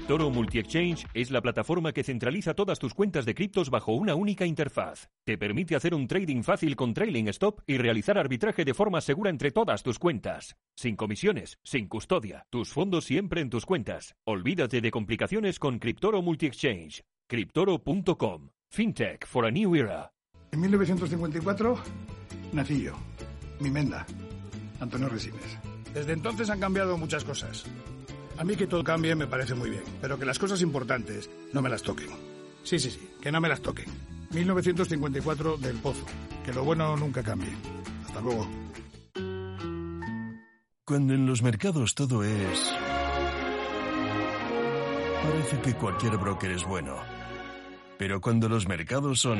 Toro Multi-Exchange es la plataforma que centraliza todas tus cuentas de criptos bajo una única interfaz. Te permite hacer un trading fácil con trailing stop y realizar arbitraje de forma segura entre todas tus cuentas. Sin comisiones, sin custodia, tus fondos siempre en tus cuentas. Olvídate de complicaciones con Cryptoro Multi-Exchange. Cryptoro.com. FinTech for a New Era. En 1954 nací yo, mi menda, Antonio Resines. Desde entonces han cambiado muchas cosas. A mí que todo cambie me parece muy bien, pero que las cosas importantes no me las toquen. Sí, sí, sí, que no me las toquen. 1954 del Pozo. Que lo bueno nunca cambie. Hasta luego. Cuando en los mercados todo es... Parece que cualquier broker es bueno. Pero cuando los mercados son...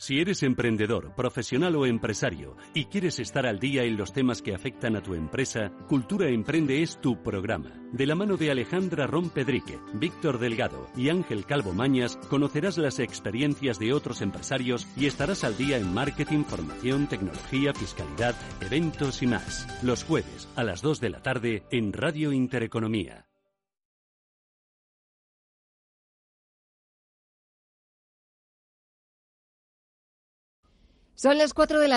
Si eres emprendedor, profesional o empresario y quieres estar al día en los temas que afectan a tu empresa, Cultura Emprende es tu programa. De la mano de Alejandra Rompedrique, Víctor Delgado y Ángel Calvo Mañas, conocerás las experiencias de otros empresarios y estarás al día en marketing, formación, tecnología, fiscalidad, eventos y más. Los jueves a las 2 de la tarde en Radio Intereconomía. Son las 4 de la